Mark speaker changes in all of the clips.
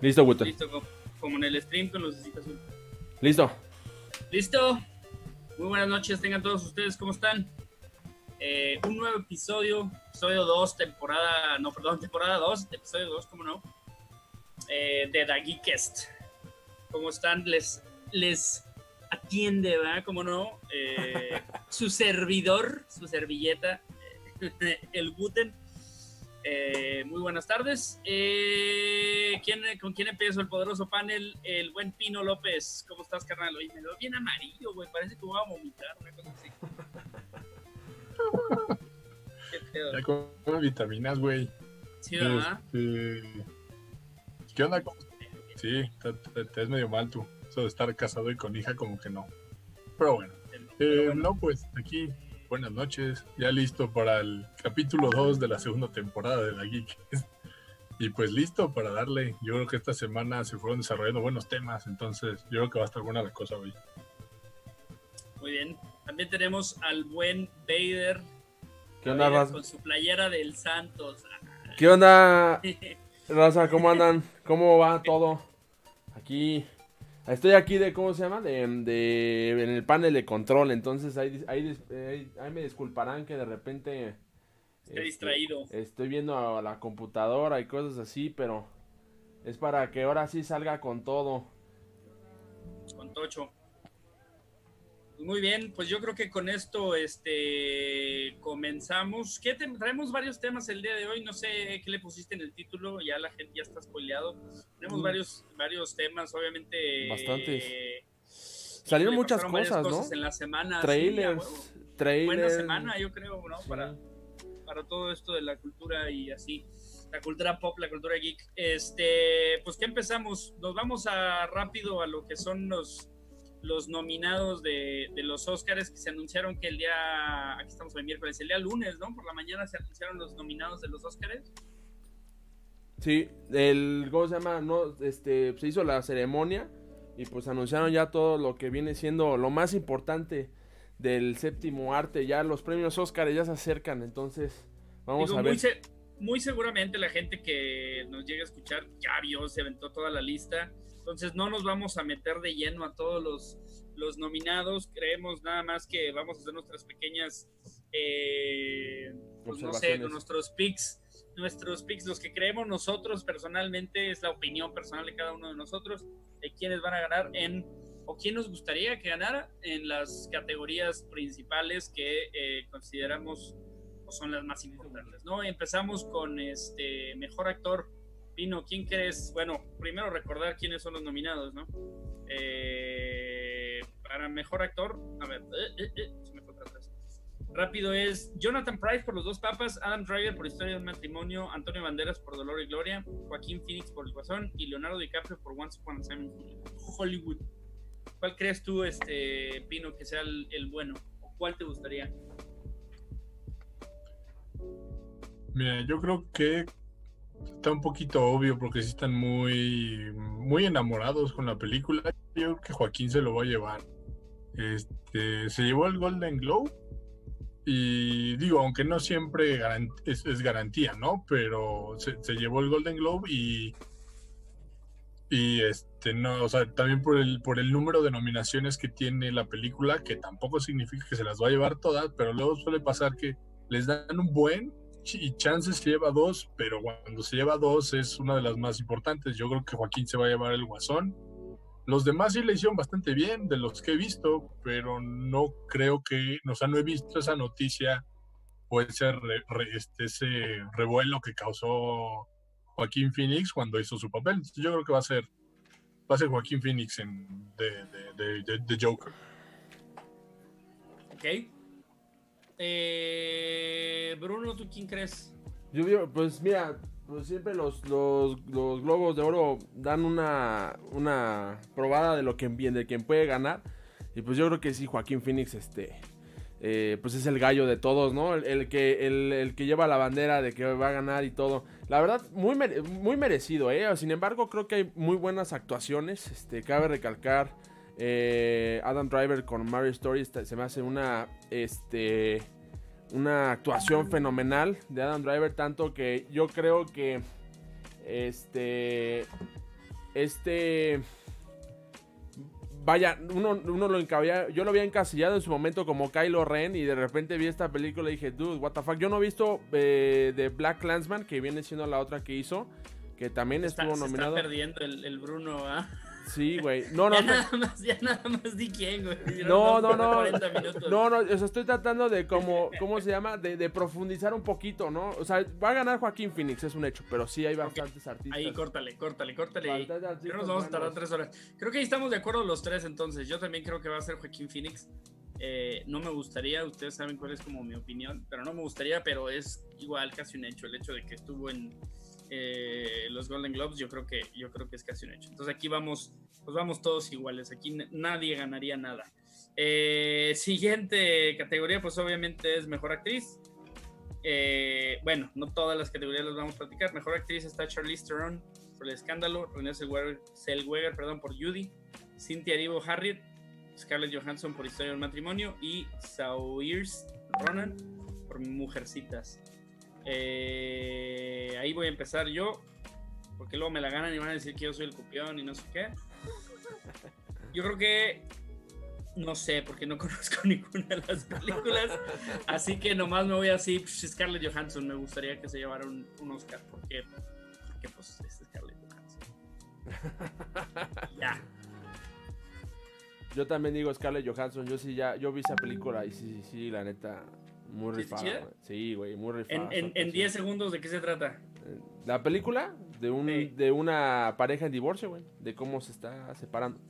Speaker 1: Listo, Guto.
Speaker 2: Listo, co- como en el stream con lucecita azul.
Speaker 1: Listo.
Speaker 2: Listo. Muy buenas noches, tengan todos ustedes, ¿cómo están? Eh, un nuevo episodio, episodio 2, temporada, no, perdón, temporada 2, episodio 2, ¿cómo no? Eh, de The Geekest. ¿Cómo están? Les, les atiende, ¿verdad? ¿Cómo no? Eh, su servidor, su servilleta, el Guten. Eh, muy buenas tardes. Eh, ¿quién, ¿Con quién empiezo el poderoso panel? El buen Pino López. ¿Cómo estás, carnal? Oye, me veo bien amarillo, güey. Parece que voy a vomitar, una cosa así. Qué pedo.
Speaker 3: Ya con vitaminas, güey.
Speaker 2: Sí, ¿verdad?
Speaker 3: Este, ¿Qué onda? ¿Cómo- Sí, te, te- te es medio mal tú. Eso de estar casado y con hija, como que no. Pero bueno. Eh,
Speaker 2: bueno,
Speaker 3: No, pues aquí, buenas noches. Ya listo para el capítulo 2 de la segunda temporada de la Geek. Y pues listo para darle. Yo creo que esta semana se fueron desarrollando buenos temas. Entonces, yo creo que va a estar buena la cosa hoy.
Speaker 2: Muy bien. También tenemos al buen Vader.
Speaker 1: ¿Qué onda,
Speaker 2: Vader
Speaker 1: raza?
Speaker 2: Con su playera del Santos.
Speaker 1: ¿Qué onda, raza? ¿Cómo andan? ¿Cómo va todo? Aquí. Estoy aquí de, ¿cómo se llama? De, de- en el panel de control. Entonces ahí, ahí, ahí- ahí me disculparán que de repente...
Speaker 2: Esté
Speaker 1: este,
Speaker 2: distraído.
Speaker 1: Estoy viendo a la computadora y cosas así, pero es para que ahora sí salga con todo.
Speaker 2: con Tocho. Pues Muy bien, pues yo creo que con esto este comenzamos. ¿Qué te- traemos varios temas el día de hoy, no sé qué le pusiste en el título, ya la gente ya está spoileado. Tenemos
Speaker 1: Mm.
Speaker 2: varios varios temas, obviamente.
Speaker 1: Bastantes.
Speaker 2: eh,
Speaker 1: Salieron muchas cosas, ¿no?
Speaker 2: en la semana. sí,
Speaker 1: Trailers.
Speaker 2: Buena semana, yo creo, ¿no?
Speaker 1: sí.
Speaker 2: Para, para todo esto de la cultura y así, la cultura pop, la cultura geek. Este, pues que empezamos, nos vamos a rápido a lo que son los los nominados de, de los Oscars que se anunciaron que el día, aquí estamos el miércoles, el día lunes, ¿no? Por la mañana se anunciaron los nominados de los Oscars.
Speaker 1: Sí, el, ¿cómo se llama? No, este, se hizo la ceremonia y pues anunciaron ya todo lo que viene siendo lo más importante del séptimo arte. Ya los premios Oscar ya se acercan, entonces vamos
Speaker 2: Digo,
Speaker 1: a ver.
Speaker 2: Muy, se- muy seguramente la gente que nos llegue a escuchar ya vio, se aventó toda la lista. Entonces no nos vamos a meter de lleno a todos los, los nominados. Creemos nada más que vamos a hacer nuestras pequeñas, eh, pues no sé, nuestros picks. Nuestros picks, los que creemos nosotros personalmente, es la opinión personal de cada uno de nosotros, de quiénes van a ganar en, o quién nos gustaría que ganara en las categorías principales que eh, consideramos o son las más importantes, ¿no? Empezamos con este mejor actor. Pino, ¿quién crees? Bueno, primero recordar quiénes son los nominados, ¿no? Eh, para mejor actor, a ver, eh, eh, eh, se me fue atrás. Rápido es Jonathan Price por Los Dos Papas, Adam Driver por Historia de un Matrimonio, Antonio Banderas por Dolor y Gloria, Joaquín Phoenix por El Guasón y Leonardo DiCaprio por Once Upon a Time in Hollywood. ¿Cuál crees tú, este Pino, que sea el, el bueno? ¿O cuál te gustaría?
Speaker 3: Mira, yo creo que está un poquito obvio porque sí están muy, muy enamorados con la película. Yo creo que Joaquín se lo va a llevar. Este, se llevó el Golden Globe y digo, aunque no siempre es garantía, ¿no? Pero se, se llevó el Golden Globe y y este no, o sea, también por el por el número de nominaciones que tiene la película, que tampoco significa que se las va a llevar todas, pero luego suele pasar que les dan un buen y chances se lleva dos, pero cuando se lleva dos es una de las más importantes. Yo creo que Joaquín se va a llevar el guasón. Los demás sí le hicieron bastante bien de los que he visto, pero no creo que, o sea, no he visto esa noticia o ese, re- re- este, ese revuelo que causó Joaquín Phoenix cuando hizo su papel. Yo creo que va a ser, va a ser Joaquín Phoenix en, de, de- de- de Joker.
Speaker 2: Ok. Eh, Bruno, ¿tú quién crees?
Speaker 1: Yo pues mira, pues siempre los, los, los globos de oro dan una, una probada de lo que de quien puede ganar. Y pues yo creo que sí, Joaquín Phoenix, este, eh, pues es el gallo de todos, ¿no? El, que, el, el que lleva la bandera de que va a ganar y todo. La verdad, muy, muy merecido, ¿eh? Sin embargo, creo que hay muy buenas actuaciones. Este, cabe recalcar, eh, Adam Driver con Mario Story se me hace una, este, una actuación fenomenal de Adam Driver, tanto que yo creo que, este, este vaya, uno, uno lo encabía, yo lo había encasillado en su momento como Kylo Ren y de repente vi esta película y dije, dude, what the fuck. Yo no he visto eh, de Black Clansman, que viene siendo la otra que hizo, que también estuvo nominado.
Speaker 2: está perdiendo el, el Bruno, ¿ah?
Speaker 1: Sí, güey. No, no.
Speaker 2: Ya nada más, ya nada más di quién, güey.
Speaker 1: No, no, no. No, no, o sea, estoy tratando de como, ¿cómo se llama? De, de, profundizar un poquito, ¿no? O sea, va a ganar Joaquín Phoenix, es un hecho, pero sí hay bastantes artistas.
Speaker 2: Ahí, córtale, córtale, córtale. Creo nos vamos a tardar tres horas. Creo que ahí estamos de acuerdo los tres, entonces. Yo también creo que va a ser Joaquín Phoenix. Eh, no me gustaría, ustedes saben cuál es como mi opinión, pero no me gustaría, pero es igual casi un hecho el hecho de que estuvo en eh, los Golden Globes, yo creo que yo creo que es casi un hecho. Entonces aquí vamos, pues vamos todos iguales. Aquí nadie ganaría nada. Eh, siguiente categoría, pues obviamente es mejor actriz. Eh, bueno, no todas las categorías las vamos a platicar. Mejor actriz está Charlize Theron por el escándalo, Renée Zellweger, perdón, por Judy, Cynthia Erivo Harriet, Scarlett Johansson por Historia del Matrimonio y Saoirse Ronan por Mujercitas. Eh, ahí voy a empezar yo, porque luego me la ganan y van a decir que yo soy el copión y no sé qué. Yo creo que no sé, porque no conozco ninguna de las películas. Así que nomás me voy así. Pues, Scarlett Johansson me gustaría que se llevara un, Oscar. Porque, porque pues es Scarlett Johansson. ya.
Speaker 1: Yo también digo Scarlett Johansson. Yo sí ya, yo vi esa película y sí, sí, sí, la neta. Muy rifada. Sí, güey, muy rifada.
Speaker 2: En 10 segundos, ¿de qué se trata?
Speaker 1: La película de, un, de una pareja en divorcio, güey. De cómo se está separando.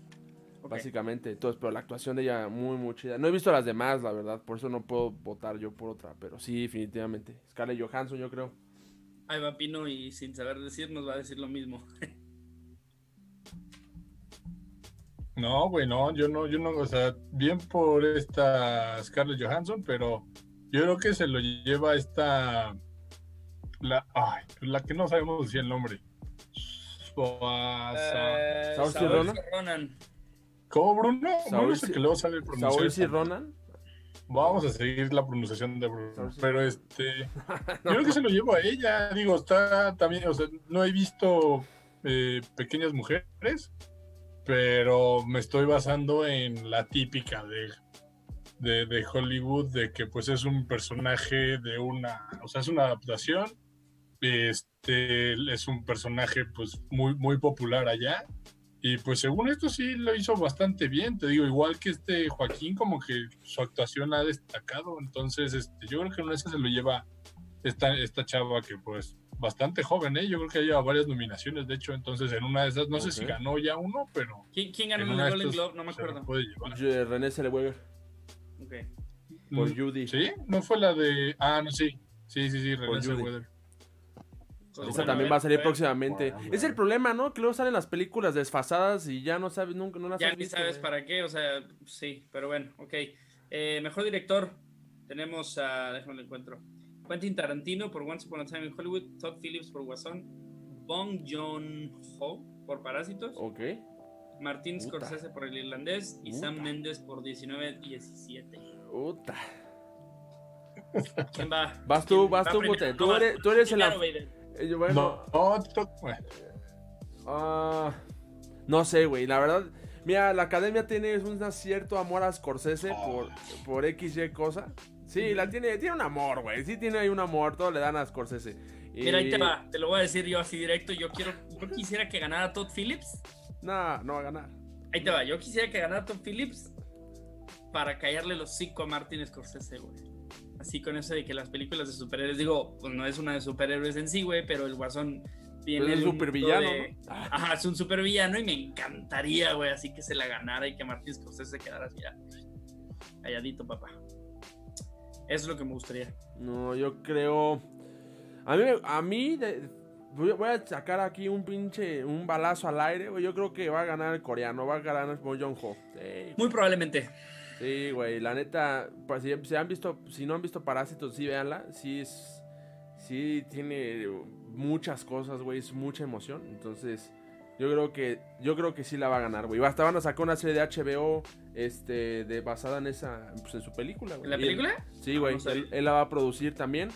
Speaker 1: Básicamente, entonces, pero la actuación de ella muy, muy chida. No he visto las demás, la verdad, por eso no puedo votar yo por otra, pero sí, definitivamente. Scarlett Johansson, yo creo.
Speaker 2: Ahí va Pino y sin saber decir nos va a decir lo mismo.
Speaker 3: no, güey, no, yo no, yo no, o sea, bien por esta Scarlett Johansson, pero yo creo que se lo lleva esta. La, ay, la que no sabemos decir el nombre.
Speaker 1: Eh, Ronan?
Speaker 3: ¿Cómo, Bruno? no sé que luego sale
Speaker 1: pronunciación. Ronan?
Speaker 3: Vamos a seguir la pronunciación de Bruno. Pero este. Yo creo que se lo llevo a ella. Digo, está también. O sea, no he visto eh, pequeñas mujeres. Pero me estoy basando en la típica de de, Hollywood de que pues es un personaje de una, o sea, es una adaptación, este, es un personaje pues muy, muy popular allá. Y pues según esto sí lo hizo bastante bien, te digo, igual que este Joaquín, como que su actuación ha destacado, entonces este, yo creo que en esa se lo lleva esta, esta chava que pues bastante joven, ¿eh? Yo creo que lleva varias nominaciones, de hecho, entonces en una de esas, no sé si ganó ya uno, pero...
Speaker 2: ¿Quién, ganó el Golden Globe? No me acuerdo.
Speaker 1: René Zellweger. Por mm, Judy.
Speaker 3: ¿Sí? ¿No fue la de.? Ah, no, sí. Sí, sí, sí, Por Judy.
Speaker 1: Esa también va a salir próximamente. Es el problema, ¿no? Que luego salen las películas desfasadas y ya no sabes, nunca, no las
Speaker 2: Ya ni sabes para qué, o sea, sí, pero bueno, ok. Eh, mejor director, tenemos a, déjame lo encuentro, Quentin Tarantino por Once Upon a Time in Hollywood, Todd Phillips por Guasón, Bong Joon-ho por Parásitos.
Speaker 1: Ok.
Speaker 2: Martín Scorsese por El Irlandés y Sam Mendes por 1917.
Speaker 1: Puta.
Speaker 2: ¿Quién va?
Speaker 1: Vas tú, vas tú, Tú, eres, tú eres el.
Speaker 3: Eh, bueno, no,
Speaker 1: uh, no sé, güey. La verdad, mira, la academia tiene un cierto amor a Scorsese por, por XY cosa. Sí, la tiene, tiene un amor, güey. Sí tiene ahí un amor, todo le dan a Scorsese.
Speaker 2: Mira, ahí te va, te lo voy a decir yo así directo. Yo quiero, yo quisiera que ganara Todd Phillips
Speaker 1: no, no va a ganar.
Speaker 2: Ahí te va. Yo quisiera que ganara Tom Phillips para callarle los cinco a Martin Scorsese, güey. Así con eso de que las películas de superhéroes, digo, pues no es una de superhéroes en sí, güey, pero el Guasón
Speaker 1: tiene. Es un supervillano,
Speaker 2: Ajá, es un supervillano y me encantaría, güey, así que se la ganara y que Martin Scorsese quedara así, calladito, papá. Eso es lo que me gustaría.
Speaker 1: No, yo creo. A mí, a mí Voy, a sacar aquí un pinche, un balazo al aire, güey. Yo creo que va a ganar el coreano, va a ganar Bo Jong Ho.
Speaker 2: Muy probablemente.
Speaker 1: Sí, güey, la neta, pues, si, han visto, si no han visto Parásitos, sí, véanla. Sí, es, sí tiene muchas cosas, güey, es mucha emoción. Entonces, yo creo que, yo creo que sí la va a ganar, güey. Hasta van a sacar una serie de HBO, este, de, basada en esa, pues, en su película, güey.
Speaker 2: ¿En la película?
Speaker 1: sí, güey, él, él, la va a producir también.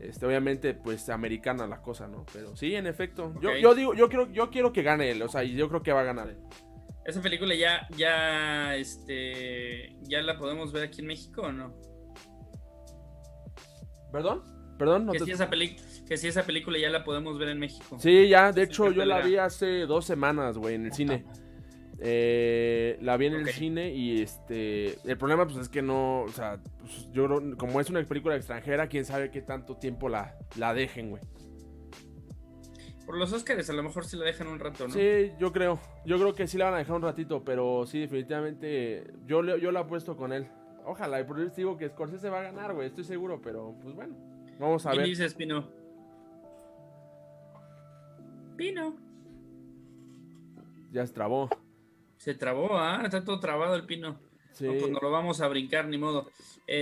Speaker 1: Este, obviamente, pues americana la cosa, ¿no? Pero sí, en efecto. Yo, digo, yo quiero, yo quiero que gane él, o sea, yo creo que va a ganar él.
Speaker 2: ¿Esa película ya, ya, este, ya la podemos ver aquí en México o no?
Speaker 1: ¿Perdón? ¿Perdón? No
Speaker 2: que,
Speaker 1: te
Speaker 2: si esa que si esa película ya la podemos ver en México.
Speaker 1: Sí, ya, de hecho yo la vi hace dos semanas, güey, en el cine. Eh, la vi en el cine y este. El problema, pues es que no. O sea, pues, yo creo- como es una película extranjera, quién sabe qué tanto tiempo la, la dejen, güey.
Speaker 2: Por los Oscars a lo mejor sí la dejan un rato, ¿no?
Speaker 1: Sí, yo creo. Yo creo que sí la van a dejar un ratito, pero sí, definitivamente. Yo, yo la apuesto con él. Ojalá, y por eso digo que Scorsese va a ganar, güey, estoy seguro, pero pues bueno. Vamos a
Speaker 2: ¿Quién
Speaker 1: ver.
Speaker 2: dices, Pino? Pino.
Speaker 1: Ya se trabó.
Speaker 2: Se trabó, ¿ah? Está todo trabado el Pino.
Speaker 1: Sí.
Speaker 2: No, pues nos lo vamos a brincar, ni modo.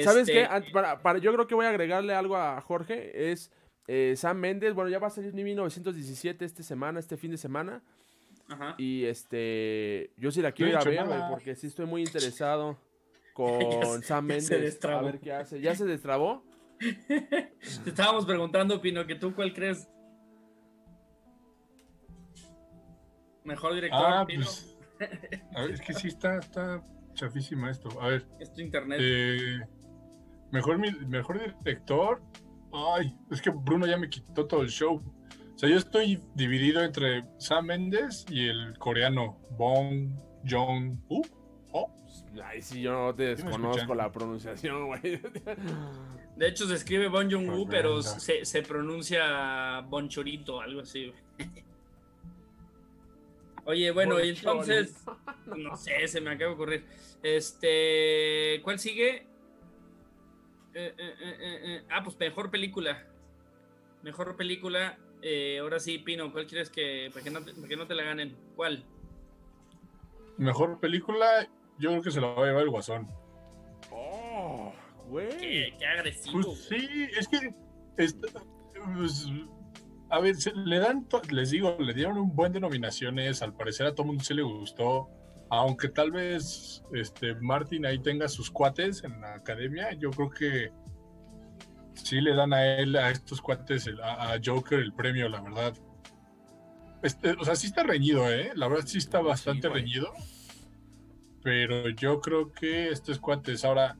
Speaker 1: ¿Sabes
Speaker 2: Este,
Speaker 1: qué? Ant- Para, para- yo creo que voy a agregarle algo a Jorge. Es eh, Sam Méndez. Bueno, ya va a salir 1917 esta semana, este fin de semana.
Speaker 2: Ajá.
Speaker 1: Y este. Yo sí la quiero ir
Speaker 3: No
Speaker 1: a
Speaker 3: he
Speaker 1: ver, güey, porque sí estoy muy interesado con
Speaker 2: se-
Speaker 1: Sam Méndez. A ver qué hace. ¿Ya se destrabó?
Speaker 2: Te estábamos preguntando, Pino, que tú cuál crees. Mejor director,
Speaker 3: Ah,
Speaker 2: Pino.
Speaker 3: pues. A ver, es que sí está, está chafísima esto. A ver,
Speaker 2: Es tu internet.
Speaker 3: eh, mejor, mejor director. Ay, es que Bruno ya me quitó todo el show. O sea, yo estoy dividido entre Sam Mendes y el coreano Bong Joon-ho. Oh,
Speaker 1: Ay, sí, yo no te desconozco la pronunciación, güey.
Speaker 2: De hecho, se escribe Bon Jong-woo, pero
Speaker 3: Horrenda.
Speaker 2: se, se pronuncia Bonchorito, algo así. Oye, bueno, y entonces, no sé, se me acaba de ocurrir. Este, ¿cuál sigue? Eh, eh, eh, Ah, pues mejor película. Mejor película. Eh, ahora sí, Pino, ¿cuál quieres que, para que, no te, para que no te la ganen? ¿Cuál?
Speaker 3: mejor película, yo creo que se la va a llevar el Guasón.
Speaker 1: Oh, güey.
Speaker 2: Qué, qué agresivo.
Speaker 3: Pues sí, es que. está- pues, a ver, se- le dan, les digo, le dieron un buen de nominaciones. Al parecer a todo mundo sí le gustó. Aunque tal vez este Martin ahí tenga sus cuates en la academia, yo creo que sí le dan a él, a estos cuates, el- a, Joker el premio, la verdad. Este, o sea, sí está reñido, ¿eh? La verdad sí está bastante reñido. Pero yo creo que estos cuates ahora.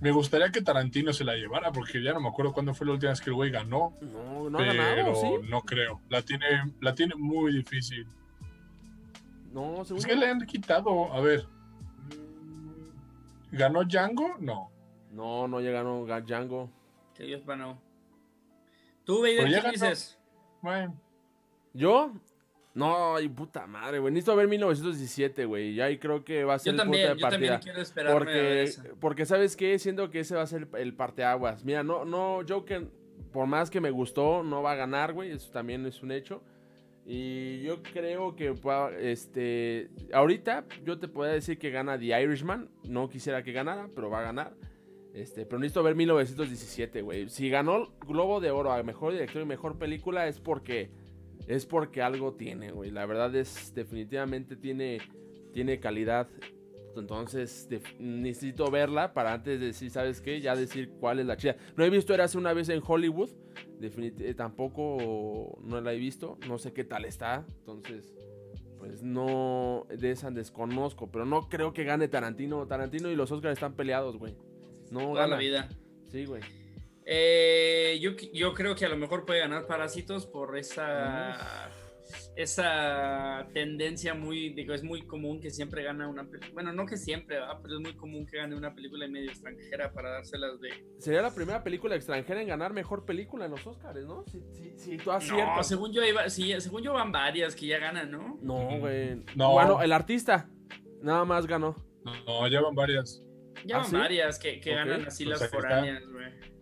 Speaker 3: Me gustaría que Tarantino se la llevara, porque ya no me acuerdo cuándo fue la última vez que el güey ganó.
Speaker 1: No, no ha
Speaker 3: pero
Speaker 1: ganado, ¿sí?
Speaker 3: no creo. La tiene, la tiene muy difícil.
Speaker 1: No, según
Speaker 3: Es que le han quitado, a ver. ¿Ganó Django? No.
Speaker 1: No, no llegaron a Django.
Speaker 2: Que Dios ganó. ¿Tú, Vader,
Speaker 3: ya ganó.
Speaker 2: dices?
Speaker 3: Bueno,
Speaker 1: ¿Yo? No, ay, puta madre, güey. Necesito ver 1917, güey. Y ahí creo que va a ser
Speaker 2: Yo
Speaker 1: el punto
Speaker 2: también,
Speaker 1: de
Speaker 2: yo también quiero esperarme a ver
Speaker 1: Porque,
Speaker 2: esa.
Speaker 1: porque, ¿sabes qué? Siento que ese va a ser el, el parteaguas. Mira, no, no, Joker, por más que me gustó, no va a ganar, güey. Eso también es un hecho. Y yo creo que, este, ahorita yo te podría decir que gana The Irishman. No quisiera que ganara, pero va a ganar. Este, pero necesito ver 1917, güey. Si ganó Globo de Oro a Mejor Director y Mejor Película es porque es porque algo tiene, güey. La verdad es definitivamente tiene tiene calidad. Entonces necesito verla para antes de decir, ¿sabes qué? Ya decir cuál es la chida. No he visto Érase una vez en Hollywood. Definit- tampoco no la he visto. No sé qué tal está. Entonces, pues no de esa desconozco. Pero no creo que gane Tarantino. Tarantino y los Oscars están peleados, güey. No
Speaker 2: Toda
Speaker 1: gana.
Speaker 2: la vida.
Speaker 1: Sí, güey.
Speaker 2: Eh, yo, yo creo que a lo mejor puede ganar Parásitos por esa esa tendencia muy, digo, es muy común que siempre gana una película. Bueno, no que siempre, ¿verdad? pero es muy común que gane una película medio extranjera para dárselas de.
Speaker 1: Sería la primera película extranjera en ganar mejor película en los Oscars, ¿no? Si, si, si tú
Speaker 2: No,
Speaker 1: aciertas.
Speaker 2: según yo iba, sí, según yo van varias que ya ganan, ¿no?
Speaker 1: No, güey.
Speaker 3: No.
Speaker 1: Bueno, el artista nada más ganó.
Speaker 3: no, ya van varias.
Speaker 2: Ya
Speaker 1: ¿Ah,
Speaker 2: van
Speaker 1: sí?
Speaker 2: varias que, que ganan así
Speaker 3: pues
Speaker 2: las foráneas, güey.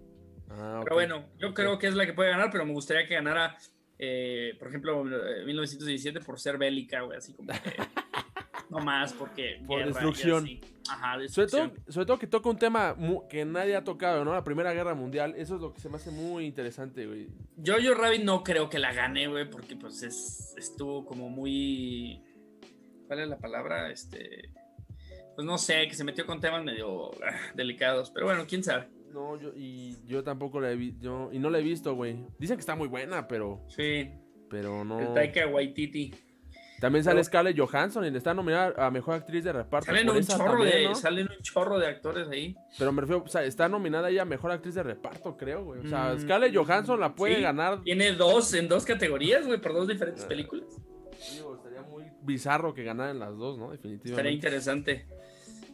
Speaker 1: Ah.
Speaker 2: Pero bueno, yo creo que es la que puede ganar, pero me gustaría que ganara, eh, por ejemplo, eh, 1917 por ser bélica, güey, así como que. no más, porque.
Speaker 1: Por
Speaker 2: guerra
Speaker 1: destrucción.
Speaker 2: Ajá,
Speaker 1: Sobre
Speaker 2: destrucción.
Speaker 1: todo, sobre todo que toca un tema que nadie ha tocado, ¿no? La Primera Guerra Mundial. Eso es lo que se me hace muy interesante, güey.
Speaker 2: Jojo Rabbit no creo que la gane, güey, porque pues es, estuvo como muy. ¿Cuál es la palabra? Este. Pues no sé, que se metió con temas medio ah, delicados. Pero bueno, quién sabe.
Speaker 1: No, yo, y yo tampoco la he visto. Y no la he visto, güey. Dicen que está muy buena, pero.
Speaker 2: Sí.
Speaker 1: Pero no.
Speaker 2: El Taika Waititi.
Speaker 1: También sale Scarlett Johansson y le está nominada a mejor actriz de reparto.
Speaker 2: Salen un, chorro de, salen un chorro de actores ahí.
Speaker 1: Pero me refiero, o sea, está nominada ella a mejor actriz de reparto, creo, güey. O sea, mm, Scarlett Johansson la puede ganar.
Speaker 2: Tiene dos en dos categorías, güey, por dos diferentes ah. películas.
Speaker 1: Digo, estaría muy bizarro que ganaran las dos, ¿no? Definitivamente.
Speaker 2: Estaría interesante.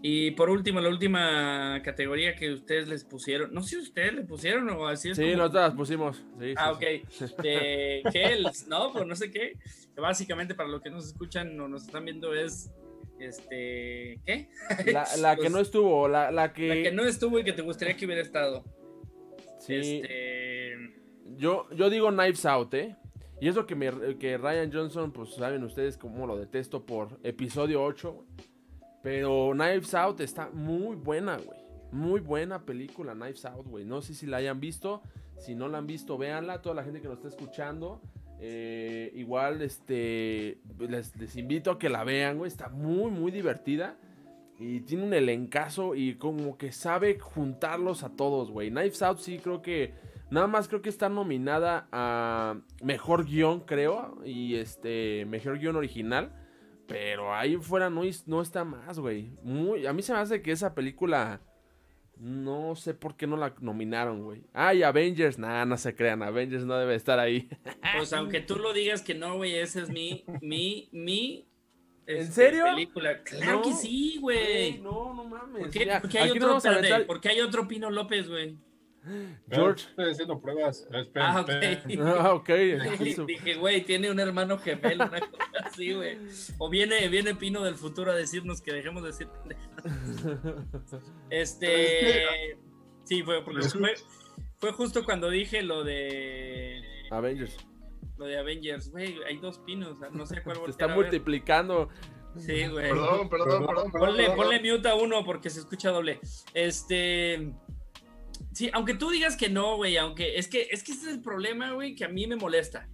Speaker 2: Y por último, la última categoría que ustedes les pusieron, no sé si ustedes le pusieron o así es.
Speaker 1: Sí, nosotros las pusimos.
Speaker 2: ah, ok. De Kells, ¿no? Pues no sé qué. Que básicamente para los que nos escuchan o nos están viendo es. Este. ¿Qué?
Speaker 1: La, que pues, no estuvo, la, la, que.
Speaker 2: La que no estuvo y que te gustaría que hubiera estado. Sí. Este.
Speaker 1: Yo, yo digo Knives Out, ¿eh? Y eso que, me, que Ryan Johnson, pues saben ustedes cómo lo detesto por episodio 8. Pero Knives Out está muy buena, güey. Muy buena película, Knives Out, güey. No sé si la hayan visto. Si no la han visto, véanla. Toda la gente que nos está escuchando. Eh, igual, este. Les, invito a que la vean, güey. Está muy, muy divertida. Y tiene un elencazo y como que sabe juntarlos a todos, güey. Knives Out sí creo que... Nada más creo que está nominada a Mejor Guión, creo. Y este... Mejor Guión Original. Pero ahí fuera no, no está más, güey. Muy, a mí se me hace que esa película... No sé por qué no la nominaron, güey. Ah, y Avengers, nada, no se crean, Avengers no debe estar ahí.
Speaker 2: Pues aunque tú lo digas que no, güey, esa es mi, mi, mi...
Speaker 1: ¿En este, serio?
Speaker 2: Película. Claro que sí, güey.
Speaker 1: No, no mames.
Speaker 2: ¿Por qué, porque hay, otro, ¿por qué hay otro Pino López, güey?
Speaker 3: George. Estoy haciendo pruebas.
Speaker 2: ah, ok.
Speaker 1: Ah, ok.
Speaker 2: Dije, güey, tiene un hermano gemelo, una cosa así, güey. O viene, viene Pino del futuro a decirnos que dejemos de decir Este. Sí, fue porque fue, fue justo cuando dije lo de.
Speaker 1: Avengers.
Speaker 2: Lo de Avengers, güey, hay dos pinos, no sé cuál
Speaker 1: Se está multiplicando.
Speaker 2: Sí, güey.
Speaker 3: Perdón, perdón, perdón.
Speaker 2: Ponle, ponle mute a uno porque se escucha doble. Este. Sí, aunque tú digas que no, güey, aunque es que es que ese es el problema, güey, que a mí me molesta.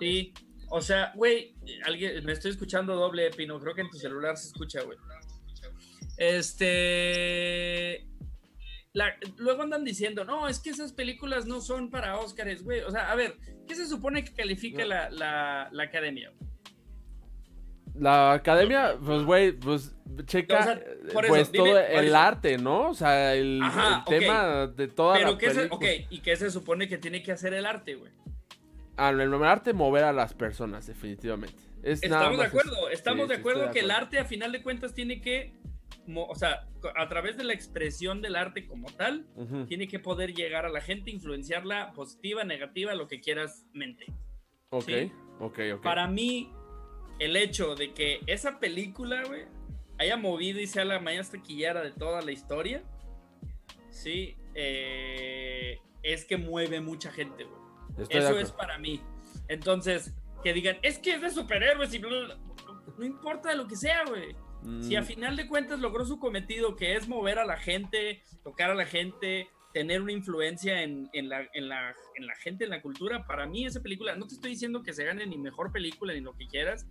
Speaker 2: Sí. O sea, güey, alguien me estoy escuchando doble, Pino, creo que en tu celular se escucha, güey. Este luego andan diciendo, no, es que esas películas no son para Óscares, güey. O sea, a ver, ¿qué se supone que califica la, la, la academia?
Speaker 1: La academia, pues, güey, pues checa pues todo el arte, ¿no? O sea, el, tema de toda
Speaker 2: Pero la se, ok, ¿y qué se supone que tiene que hacer el arte, güey?
Speaker 1: Ah, el arte mover a las personas, definitivamente.
Speaker 2: estamos de acuerdo, estamos de acuerdo que el arte, a final de cuentas, tiene que, o sea, a través de la expresión del arte como tal, tiene que poder llegar a la gente, influenciarla positiva, negativa, lo que quieras mente.
Speaker 1: Ok, ok, ok.
Speaker 2: Para mí, el hecho de que esa película, güey, haya movido y sea la más taquillera de toda la historia, sí, eh, es que mueve mucha gente, güey. Eso es para mí. Entonces, que digan, es que es de superhéroes y no importa lo que sea, güey. Si a mm. final de cuentas logró su cometido, que es mover a la gente, tocar a la gente, tener una influencia en, la, en, la, en la gente, en la cultura, para mí esa película, no te estoy diciendo que se gane ni mejor película ni lo que quieras,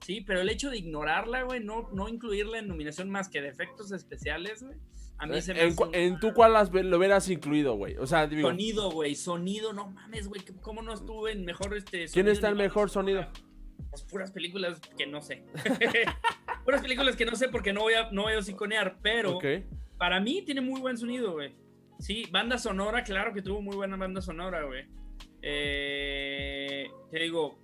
Speaker 2: Sí, pero el hecho de ignorarla, güey, no, no incluirla en nominación más que de efectos especiales, güey. A mí se me
Speaker 1: ¿En, ¿En tú cuál lo hubieras incluido, güey? O sea,
Speaker 2: digo... Sonido, güey, sonido, no mames, güey, ¿cómo no estuve en mejor este
Speaker 1: ¿Quién está en mejor sonido?
Speaker 2: Pues puras películas que no sé. puras películas que no sé porque no voy a, no voy a pero para mí tiene muy buen sonido, güey. Sí, banda sonora, claro que tuvo muy buena banda sonora, güey. Eh, te digo,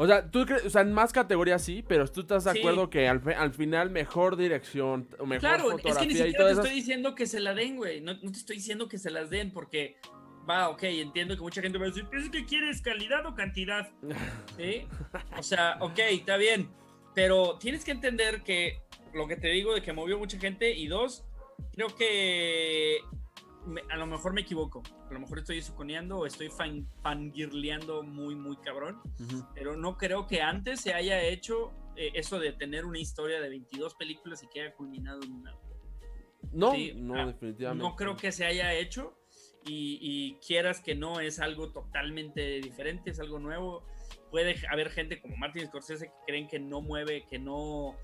Speaker 1: o sea, tú crees, o sea, en más categorías sí, pero tú estás de acuerdo que al, al, final mejor dirección, mejor claro, es que ni siquiera
Speaker 2: te estoy diciendo que se la den, güey. No, no, te estoy diciendo que se las den porque va, ok, entiendo que mucha gente va a decir, ¿es que quieres calidad o cantidad? ¿Sí? O sea, ok, está bien. Pero tienes que entender que lo que te digo de que movió mucha gente y dos, creo que a lo mejor me equivoco, a lo mejor estoy suconeando o estoy fan, fangirleando muy, muy cabrón, pero no creo que antes se haya hecho eh, eso de tener una historia de 22 películas y que haya culminado en una.
Speaker 1: No, no, ah, definitivamente.
Speaker 2: No creo que se haya hecho y, quieras que no, es algo totalmente diferente, es algo nuevo. Puede haber gente como Martin Scorsese que creen que no mueve, que no,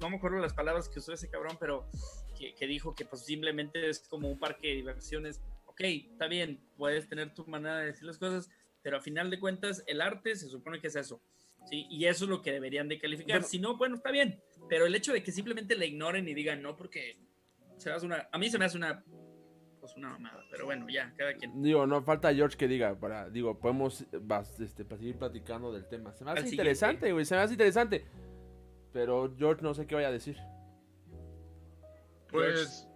Speaker 2: no me acuerdo las palabras que usó ese cabrón, pero que, dijo que pues simplemente es como un parque de diversiones. Ok, está bien, puedes tener tu manera de decir las cosas, pero a final de cuentas el arte se supone que es eso. ¿sí? Y eso es lo que deberían de calificar. si no, bueno, está bien. Pero el hecho de que simplemente le ignoren y digan no porque se hace una... A mí se me hace una... Pues una mamada. Pero bueno, ya, cada quien.
Speaker 1: Digo, no falta George que diga, para, digo, podemos este, para seguir platicando del tema. Se me hace interesante, güey, se me hace interesante. Pero George no sé qué vaya a decir.
Speaker 3: Pues,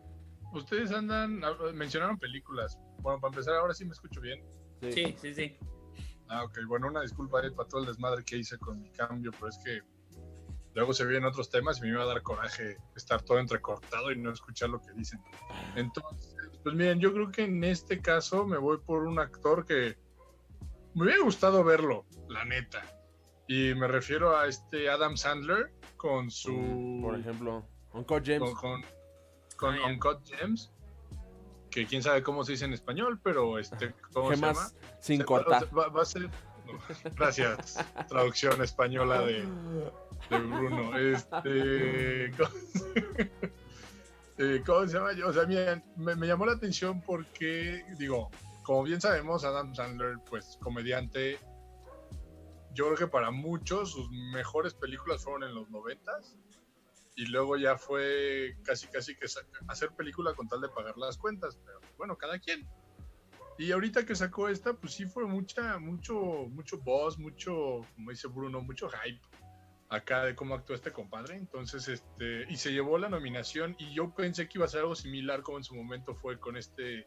Speaker 3: ustedes andan, mencionaron películas. Bueno, para empezar, ahora sí me escucho bien.
Speaker 2: Sí, sí, sí.
Speaker 3: Ah, ok. Bueno, una disculpa para todo el desmadre que hice con mi cambio, pero es que luego se vienen otros temas y me iba a dar coraje estar todo entrecortado y no escuchar lo que dicen. Entonces, pues miren, yo creo que en este caso me voy por un actor que me hubiera gustado verlo, la neta. Y me refiero a este Adam Sandler con su...
Speaker 1: Por ejemplo, Uncut James.
Speaker 3: Con, con, ah, Uncut James que quién sabe cómo se dice en español, pero este, ¿cómo se llama?
Speaker 1: Sin cortar.
Speaker 3: Va, a ser. gracias, traducción española de, de Bruno. Este, eh, ¿cómo, se llama? O sea, me, me, llamó la atención porque, digo, como bien sabemos, Adam Sandler, pues comediante, yo creo que para muchos sus mejores películas fueron en los noventas y luego ya fue casi casi que hacer película con tal de pagar las cuentas, pero bueno, cada quien. Y ahorita que sacó esta, pues sí fue mucha, mucho, mucho buzz, mucho, como dice Bruno, mucho hype acá de cómo actuó este compadre. Entonces, este, y se llevó la nominación y yo pensé que iba a ser algo similar como en su momento fue con este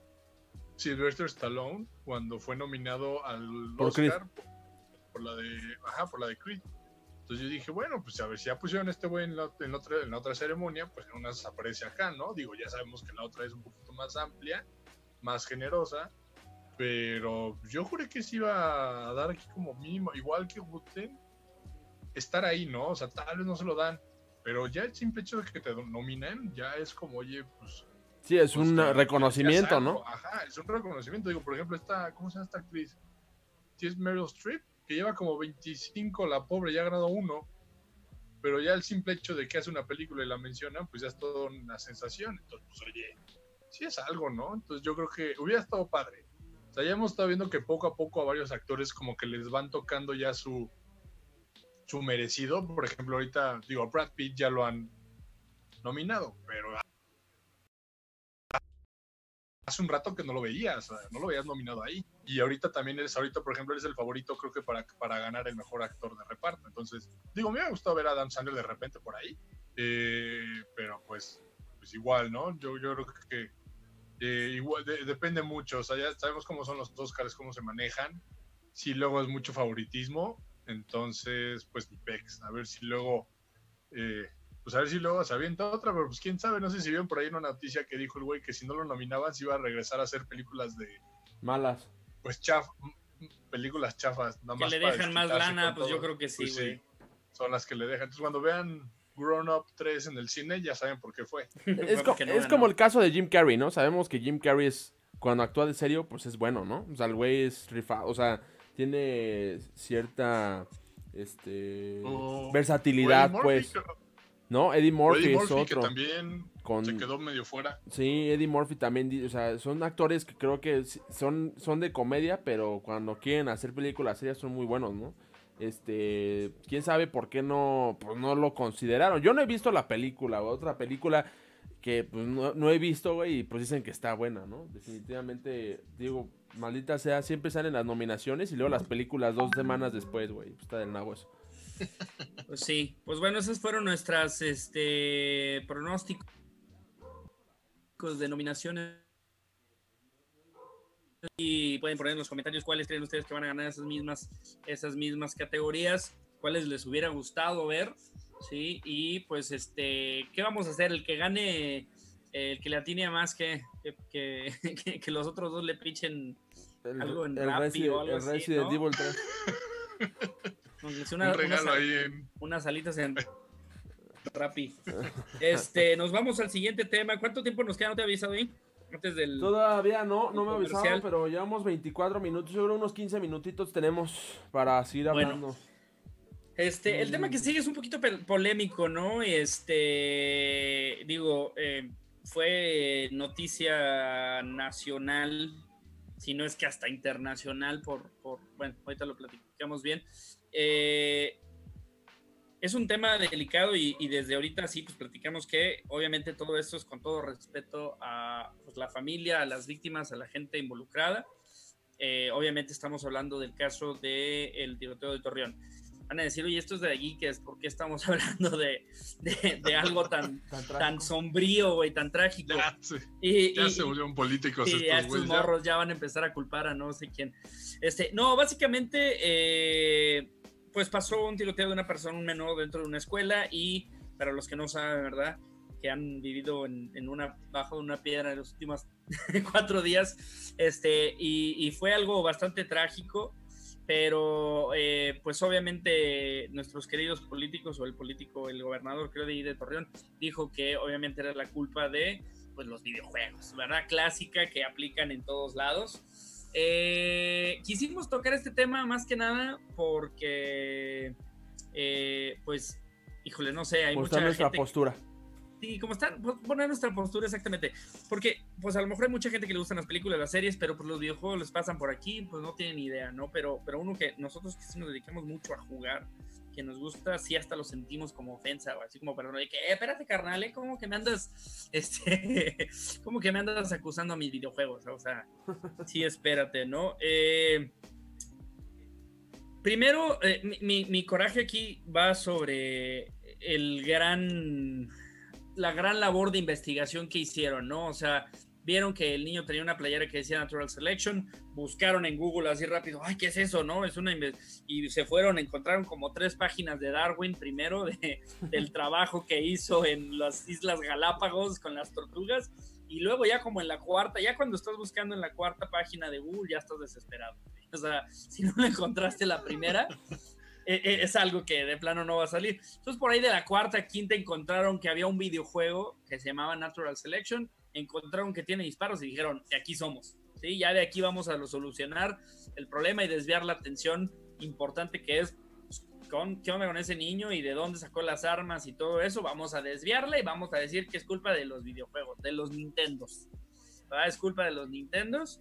Speaker 3: Sylvester Stallone cuando fue nominado al Oscar por, la de, ajá, por la de Creed. Entonces yo dije, bueno, pues a ver si ya pusieron este güey en la, en, otra, en la otra ceremonia, pues en una aparece acá, ¿no? Digo, ya sabemos que la otra es un poquito más amplia, más generosa, pero yo juré que se iba a dar aquí como mínimo, igual que Wooten, estar ahí, ¿no? O sea, tal vez no se lo dan, pero ya el simple hecho de que te nominen, ya es como, oye, pues...
Speaker 1: Sí, es
Speaker 3: pues,
Speaker 1: un reconocimiento, ¿no?
Speaker 3: Ajá, es un reconocimiento. Digo, por ejemplo, esta, ¿cómo se llama esta actriz? Si es Meryl Streep, que lleva como 25, la pobre ya ha ganado uno, pero ya el simple hecho de que hace una película y la menciona, pues ya es toda una sensación. Entonces, pues oye, sí es algo, ¿no? Entonces yo creo que hubiera estado padre. O sea, ya hemos estado viendo que poco a poco a varios actores como que les van tocando ya su, su merecido. Por ejemplo, ahorita, digo, Brad Pitt ya lo han nominado, pero hace un rato que no lo veías, no lo veías nominado ahí. Y ahorita también eres, ahorita por ejemplo, eres el favorito creo que para, para ganar el mejor actor de reparto. Entonces, digo, me ha gustado ver a Adam Sandler de repente por ahí, eh, pero pues, pues igual, ¿no? Yo, yo creo que eh, depende mucho, o sea, ya sabemos cómo son los Oscars, cómo se manejan. Si luego es mucho favoritismo, entonces, pues ni pex. A ver si luego... Eh, pues a ver si luego se avienta otra, pero pues quién sabe, no sé si vieron por ahí una noticia que dijo el güey que si no lo nominaban se iba a regresar a hacer películas de...
Speaker 1: Malas.
Speaker 3: Pues chaf, películas chafas.
Speaker 2: Nada que le dejan más lana, pues yo creo que sí, pues güey.
Speaker 3: son las que le dejan. Entonces cuando vean Grown Up 3 en el cine, ya saben por qué fue.
Speaker 1: es, como el caso de Jim Carrey, ¿no? Sabemos que Jim Carrey es, cuando actúa de serio, pues es bueno, ¿no? O sea, el güey es rifado, o sea, tiene cierta este versatilidad, pues. ¿No? Eddie Murphy, es otro.
Speaker 3: Que también se quedó medio fuera.
Speaker 1: Sí, Eddie Murphy también, o sea, son actores que creo que son, son de comedia, pero cuando quieren hacer películas serias son muy buenos, ¿no? Este, quién sabe por qué no, pues no lo consideraron. Yo no he visto la película, otra película que pues, no, he visto, güey, y pues dicen que está buena, ¿no? Definitivamente, digo, maldita sea, siempre salen las nominaciones y luego las películas dos semanas después, güey, pues está del nabo eso.
Speaker 2: Pues sí, pues bueno, esos fueron nuestras este, pronósticos de nominaciones. Y pueden poner en los comentarios cuáles creen ustedes que van a ganar esas mismas, esas mismas categorías, cuáles les hubiera gustado ver, ¿sí? Y pues, este, ¿qué vamos a hacer? El que gane, el que le atine a más que, que, que, los otros dos le pichen algo en el Rappi o algo así, ¿no? Evil 3. Una, un regalo ahí en... Unas alitas en Rappi. Este, nos vamos al siguiente tema. ¿Cuánto tiempo nos queda? ¿No te he avisado ahí? Antes del.
Speaker 1: Todavía no, no me he avisado, pero llevamos 24 minutos. Yo creo unos 15 minutitos tenemos para seguir hablando.
Speaker 2: este, el tema que sigue es un poquito polémico, ¿no? Este, digo, eh, fue noticia nacional, si no es que hasta internacional, por, por bueno, ahorita lo platicamos bien. Eh, es un tema delicado y, desde ahorita sí, pues platicamos que obviamente todo esto es con todo respeto a pues, la familia, a las víctimas, a la gente involucrada. Eh, obviamente estamos hablando del caso del el tiroteo de Torreón. Van a decir, oye, esto es de allí, que es por qué estamos hablando de, de, algo tan, tan, sombrío, y tan trágico.
Speaker 3: Ya, y, ya se volvieron políticos.
Speaker 2: Y estos, morros ya. van a empezar a culpar a no sé quién. Este, no, básicamente... Eh, pues pasó un tiroteo de una persona, un menor dentro de una escuela y para los que no saben, ¿verdad? Que han vivido en, una, bajo una piedra en los últimos cuatro días, este, y, fue algo bastante trágico, pero eh, pues obviamente nuestros queridos políticos o el político, el gobernador creo de, de Torreón, dijo que obviamente era la culpa de pues los videojuegos, ¿verdad? Clásica que aplican en todos lados. Eh, quisimos tocar este tema más que nada porque, eh, pues, híjole, no sé, hay
Speaker 1: mucha nuestra postura.
Speaker 2: Sí, como están, pues, poner nuestra postura exactamente. Porque, pues a lo mejor hay mucha gente que le gustan las películas, las series, pero pues los videojuegos les pasan por aquí, pues no tienen idea, ¿no? Pero, pero uno que nosotros que sí nos dedicamos mucho a jugar, que nos gusta, sí hasta lo sentimos como ofensa, o así como perdón, de que, eh, espérate, carnal, ¿eh? ¿cómo que me andas, este, cómo que me andas acusando a mis videojuegos? O sea, sí, espérate, ¿no? Eh, primero, eh, mi, mi coraje aquí va sobre el gran, la gran labor de investigación que hicieron, ¿no? O sea, vieron que el niño tenía una playera que decía Natural Selection, buscaron en Google así rápido, ay, ¿qué es eso? ¿No? Es una y se fueron, encontraron como tres páginas de Darwin primero de, del trabajo que hizo en las Islas Galápagos con las tortugas y luego ya como en la cuarta, ya cuando estás buscando en la cuarta página de Google ya estás desesperado. O sea, si no encontraste la primera, e, e, es algo que de plano no va a salir. Entonces por ahí de la cuarta, quinta encontraron que había un videojuego que se llamaba Natural Selection encontraron que tiene disparos y dijeron, de aquí somos, ¿sí? Ya de aquí vamos a solucionar el problema y desviar la atención importante que es pues, con, qué onda con ese niño y de dónde sacó las armas y todo eso, vamos a desviarle y vamos a decir que es culpa de los videojuegos, de los Nintendos. Es culpa de los Nintendos.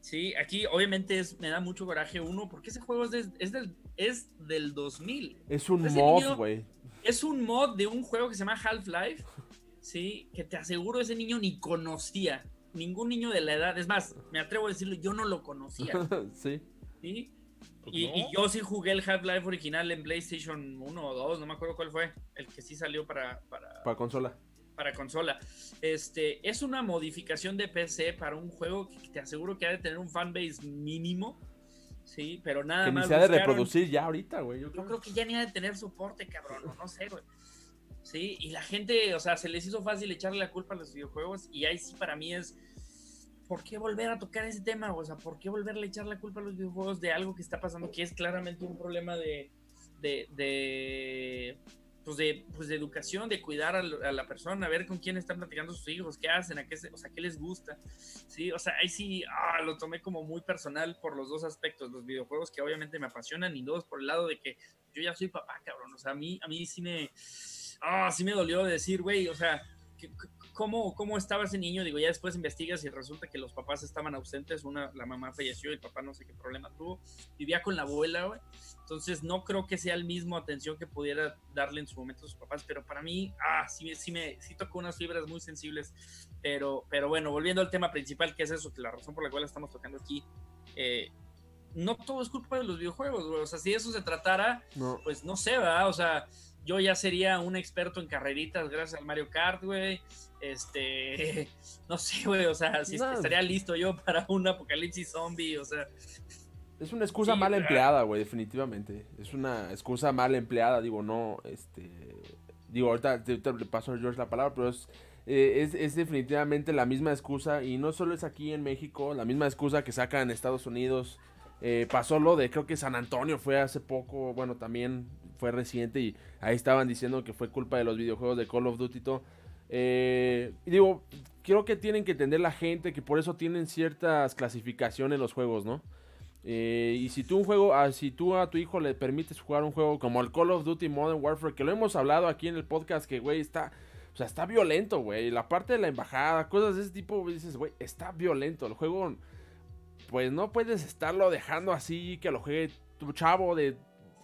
Speaker 2: Sí, aquí obviamente es, me da mucho coraje uno, porque ese juego es, es, del, es del 2000.
Speaker 1: Es un mod, güey.
Speaker 2: Es un mod de un juego que se llama Half-Life ¿sí? Que te aseguro ese niño ni conocía. Ningún niño de la edad, es más, me atrevo a decirlo, yo no lo conocía.
Speaker 1: sí.
Speaker 2: ¿Sí? Pues y, yo sí jugué el Half-Life original en PlayStation 1 o 2, no me acuerdo cuál fue, el que sí salió para... Para,
Speaker 1: para consola.
Speaker 2: Para consola. Este, es una modificación de PC para un juego que te aseguro que ha de tener un fanbase mínimo. Sí, pero nada más.
Speaker 1: Que ni se ha de reproducir ya ahorita, güey.
Speaker 2: Yo, creo. que ya ni ha de tener soporte, cabrón. no sé, güey. Sí, y la gente, o sea, se les hizo fácil echarle la culpa a los videojuegos y ahí sí para mí es, ¿por qué volver a tocar ese tema? O sea, ¿por qué volverle a echar la culpa a los videojuegos de algo que está pasando que es claramente un problema de, de, de pues de, pues de educación, de cuidar a, la persona, a ver con quién están platicando sus hijos, qué hacen, a qué, o sea, qué les gusta. Sí, o sea, ahí sí ah, lo tomé como muy personal por los dos aspectos, los videojuegos que obviamente me apasionan y dos por el lado de que yo ya soy papá, cabrón, o sea, a mí, a mí sí me, ah, sí me dolió decir, güey, o sea, ¿cómo, ¿cómo estaba ese niño? Digo, ya después investigas y resulta que los papás estaban ausentes, una, la mamá falleció y el papá no sé qué problema tuvo, vivía con la abuela, güey. Entonces no creo que sea el mismo atención que pudiera darle en su momento a sus papás, pero para mí, ah, sí, sí me sí tocó unas fibras muy sensibles, pero, pero bueno, volviendo al tema principal, que es eso, que la razón por la cual estamos tocando aquí, eh, no todo es culpa de los videojuegos, güey. O sea, si eso se tratara, pues no sé, ¿verdad? O sea, yo ya sería un experto en carreritas gracias al Mario Kart, güey. Este, no sé, güey, o sea, si estaría listo yo para un apocalipsis zombie, o sea.
Speaker 1: Es una excusa mal empleada, güey, definitivamente. Es una excusa mal empleada, digo, no, este, digo, ahorita, le paso a George la palabra, pero es, eh, es, es, definitivamente la misma excusa y no solo es aquí en México, la misma excusa que sacan en Estados Unidos. Eh, pasó lo de, creo que San Antonio fue hace poco, bueno, también fue reciente y ahí estaban diciendo que fue culpa de los videojuegos de Call of Duty. Eh, y digo, creo que tienen que entender la gente que por eso tienen ciertas clasificaciones los juegos, ¿no? Eh, y si tú un juego, ah, si tú a tu hijo le permites jugar un juego como el Call of Duty Modern Warfare, que lo hemos hablado aquí en el podcast, que güey está, O sea, está violento, güey. La parte de la embajada, cosas de ese tipo, dices, güey, está violento. El juego, pues no puedes estarlo dejando así que lo juegue tu chavo de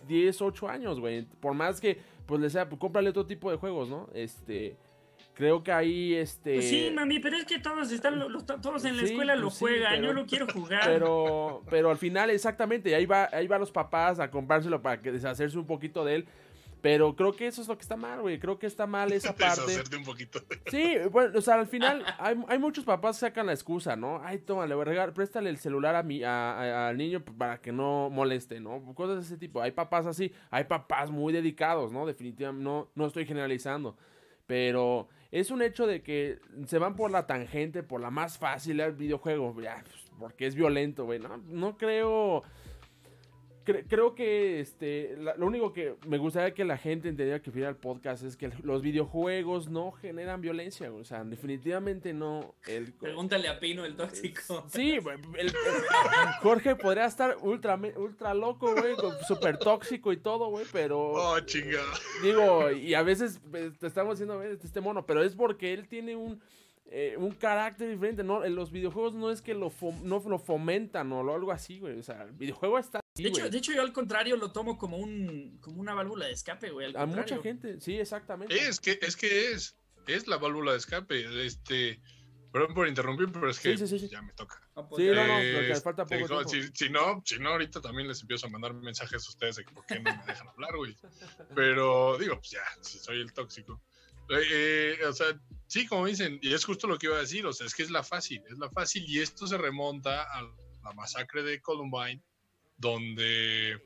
Speaker 1: 10, 8 años, güey. Por más que, pues le sea, pues, cómprale otro tipo de juegos, ¿no? Este. Creo que ahí, este...
Speaker 2: Pues sí, mami, pero es que todos están, todos en la escuela lo pues juegan, yo lo quiero jugar.
Speaker 1: Pero, pero al final, exactamente, ahí va, ahí va los papás a comprárselo para que deshacerse un poquito de él. Pero creo que eso es lo que está mal, güey. Creo que está mal esa parte.
Speaker 3: un poquito.
Speaker 1: Sí, bueno, o sea, al final hay, hay, muchos papás que sacan la excusa, ¿no? Ay, toma, le voy a regalar, préstale el celular a mi, al niño para que no moleste, ¿no? Cosas de ese tipo. Hay papás así, hay papás muy dedicados, ¿no? Definitivamente, no, no estoy generalizando. Pero es un hecho de que se van por la tangente, por la más fácil al videojuego, ya, pues, porque es violento, güey. No, no creo creo que este lo único que me gustaría que la gente entendiera que final el podcast es que los videojuegos no generan violencia, o sea, definitivamente no. El,
Speaker 2: Pregúntale a Pino el tóxico.
Speaker 1: Sí, Jorge podría estar ultra ultra loco, güey, súper tóxico y todo, güey, pero
Speaker 3: Oh, chinga.
Speaker 1: Digo, y a veces pues, te estamos diciendo, este mono, pero es porque él tiene un eh, un carácter diferente. No, en los videojuegos no es que lo, no lo fomentan o algo así, güey. O sea, el videojuego está.
Speaker 2: De, hecho, de hecho, yo al contrario lo tomo como un como una válvula de escape, güey.
Speaker 1: A mucha gente, sí, exactamente.
Speaker 3: Es que es que es. Es la válvula de escape. Este. Perdón por interrumpir, pero es que ya me toca.
Speaker 1: Pues sí, no, no, porque falta poco
Speaker 3: si, si, no, si no, ahorita también les empiezo a mandar mensajes a ustedes de que por qué no me dejan hablar, güey. Pero digo, pues ya, si soy el tóxico. Eh, o sea, sí, como dicen, y es justo lo que iba a decir, o sea, es que es la fácil, es la fácil, y esto se remonta a la masacre de Columbine, donde,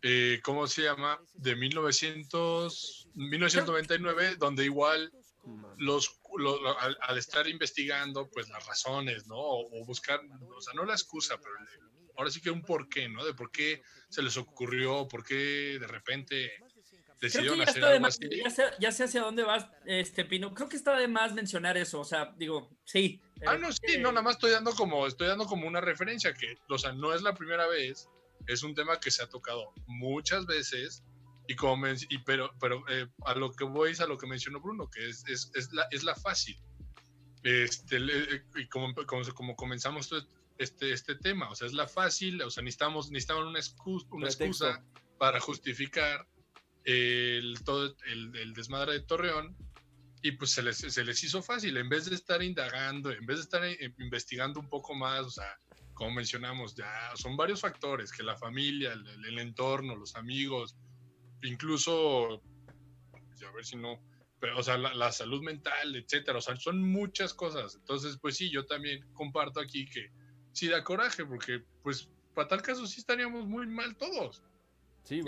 Speaker 3: eh, ¿cómo se llama? De 1900, 1999, donde igual los, al, estar investigando, pues las razones, ¿no? O, buscar, o sea, no la excusa, pero ahora sí que un porqué, ¿no? De por qué se les ocurrió, por qué de repente decidieron
Speaker 2: ya
Speaker 3: hacer algo
Speaker 2: Ya sé, hacia dónde vas, este Pino. Creo que está de más mencionar eso. O sea, digo, sí.
Speaker 3: Ah, no, sí, no, nada más estoy dando como, estoy dando como una referencia que, o sea, no es la primera vez. Es un tema que se ha tocado muchas veces. Y como y pero, pero eh, a lo que voy es a lo que mencionó Bruno, que es, es, es la, es la fácil. Este, eh, y como, como, como comenzamos este, este tema, o sea, es la fácil, o sea, necesitamos, necesitamos una excusa, una excusa para justificar el, todo el, desmadre de Torreón y pues se les, se les hizo fácil, en vez de estar indagando, en vez de estar eh, investigando un poco más, o sea, como mencionamos, ya son varios factores, que la familia, el, entorno, los amigos, incluso, pues, a ver si no, pero, o sea, la, salud mental, etcétera, o sea, son muchas cosas. Entonces, pues sí, yo también comparto aquí que sí da coraje, porque pues para tal caso sí estaríamos muy mal todos.
Speaker 1: Sí,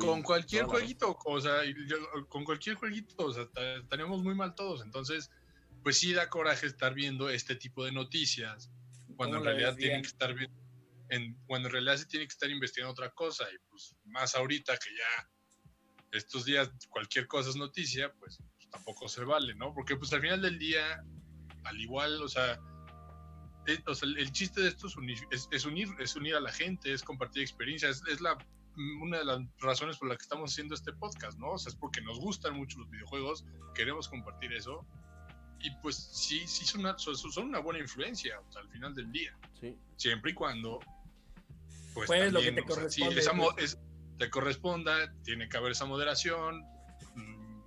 Speaker 3: Con cualquier jueguito, o sea, con cualquier jueguito, o sea, estaríamos muy mal todos. Entonces, pues sí da coraje estar viendo este tipo de noticias cuando en realidad tienen que estar en, cuando en realidad se tiene que estar investigando otra cosa y pues más ahorita que ya estos días cualquier cosa es noticia, pues, pues tampoco se vale, ¿no? Porque pues al final del día, al igual, o sea, eh, el, chiste de esto es unir, es, unir, es unir a la gente, es compartir experiencias, es la una de las razones por las que estamos haciendo este podcast, ¿no? O sea, es porque nos gustan mucho los videojuegos, queremos compartir eso. Y pues sí, sí son una, son una buena influencia o sea, al final del día.
Speaker 1: Sí.
Speaker 3: Siempre y cuando.
Speaker 2: Pues, pues lo que te corresponde.
Speaker 3: Pues. te corresponda, tiene que haber esa moderación. Mm,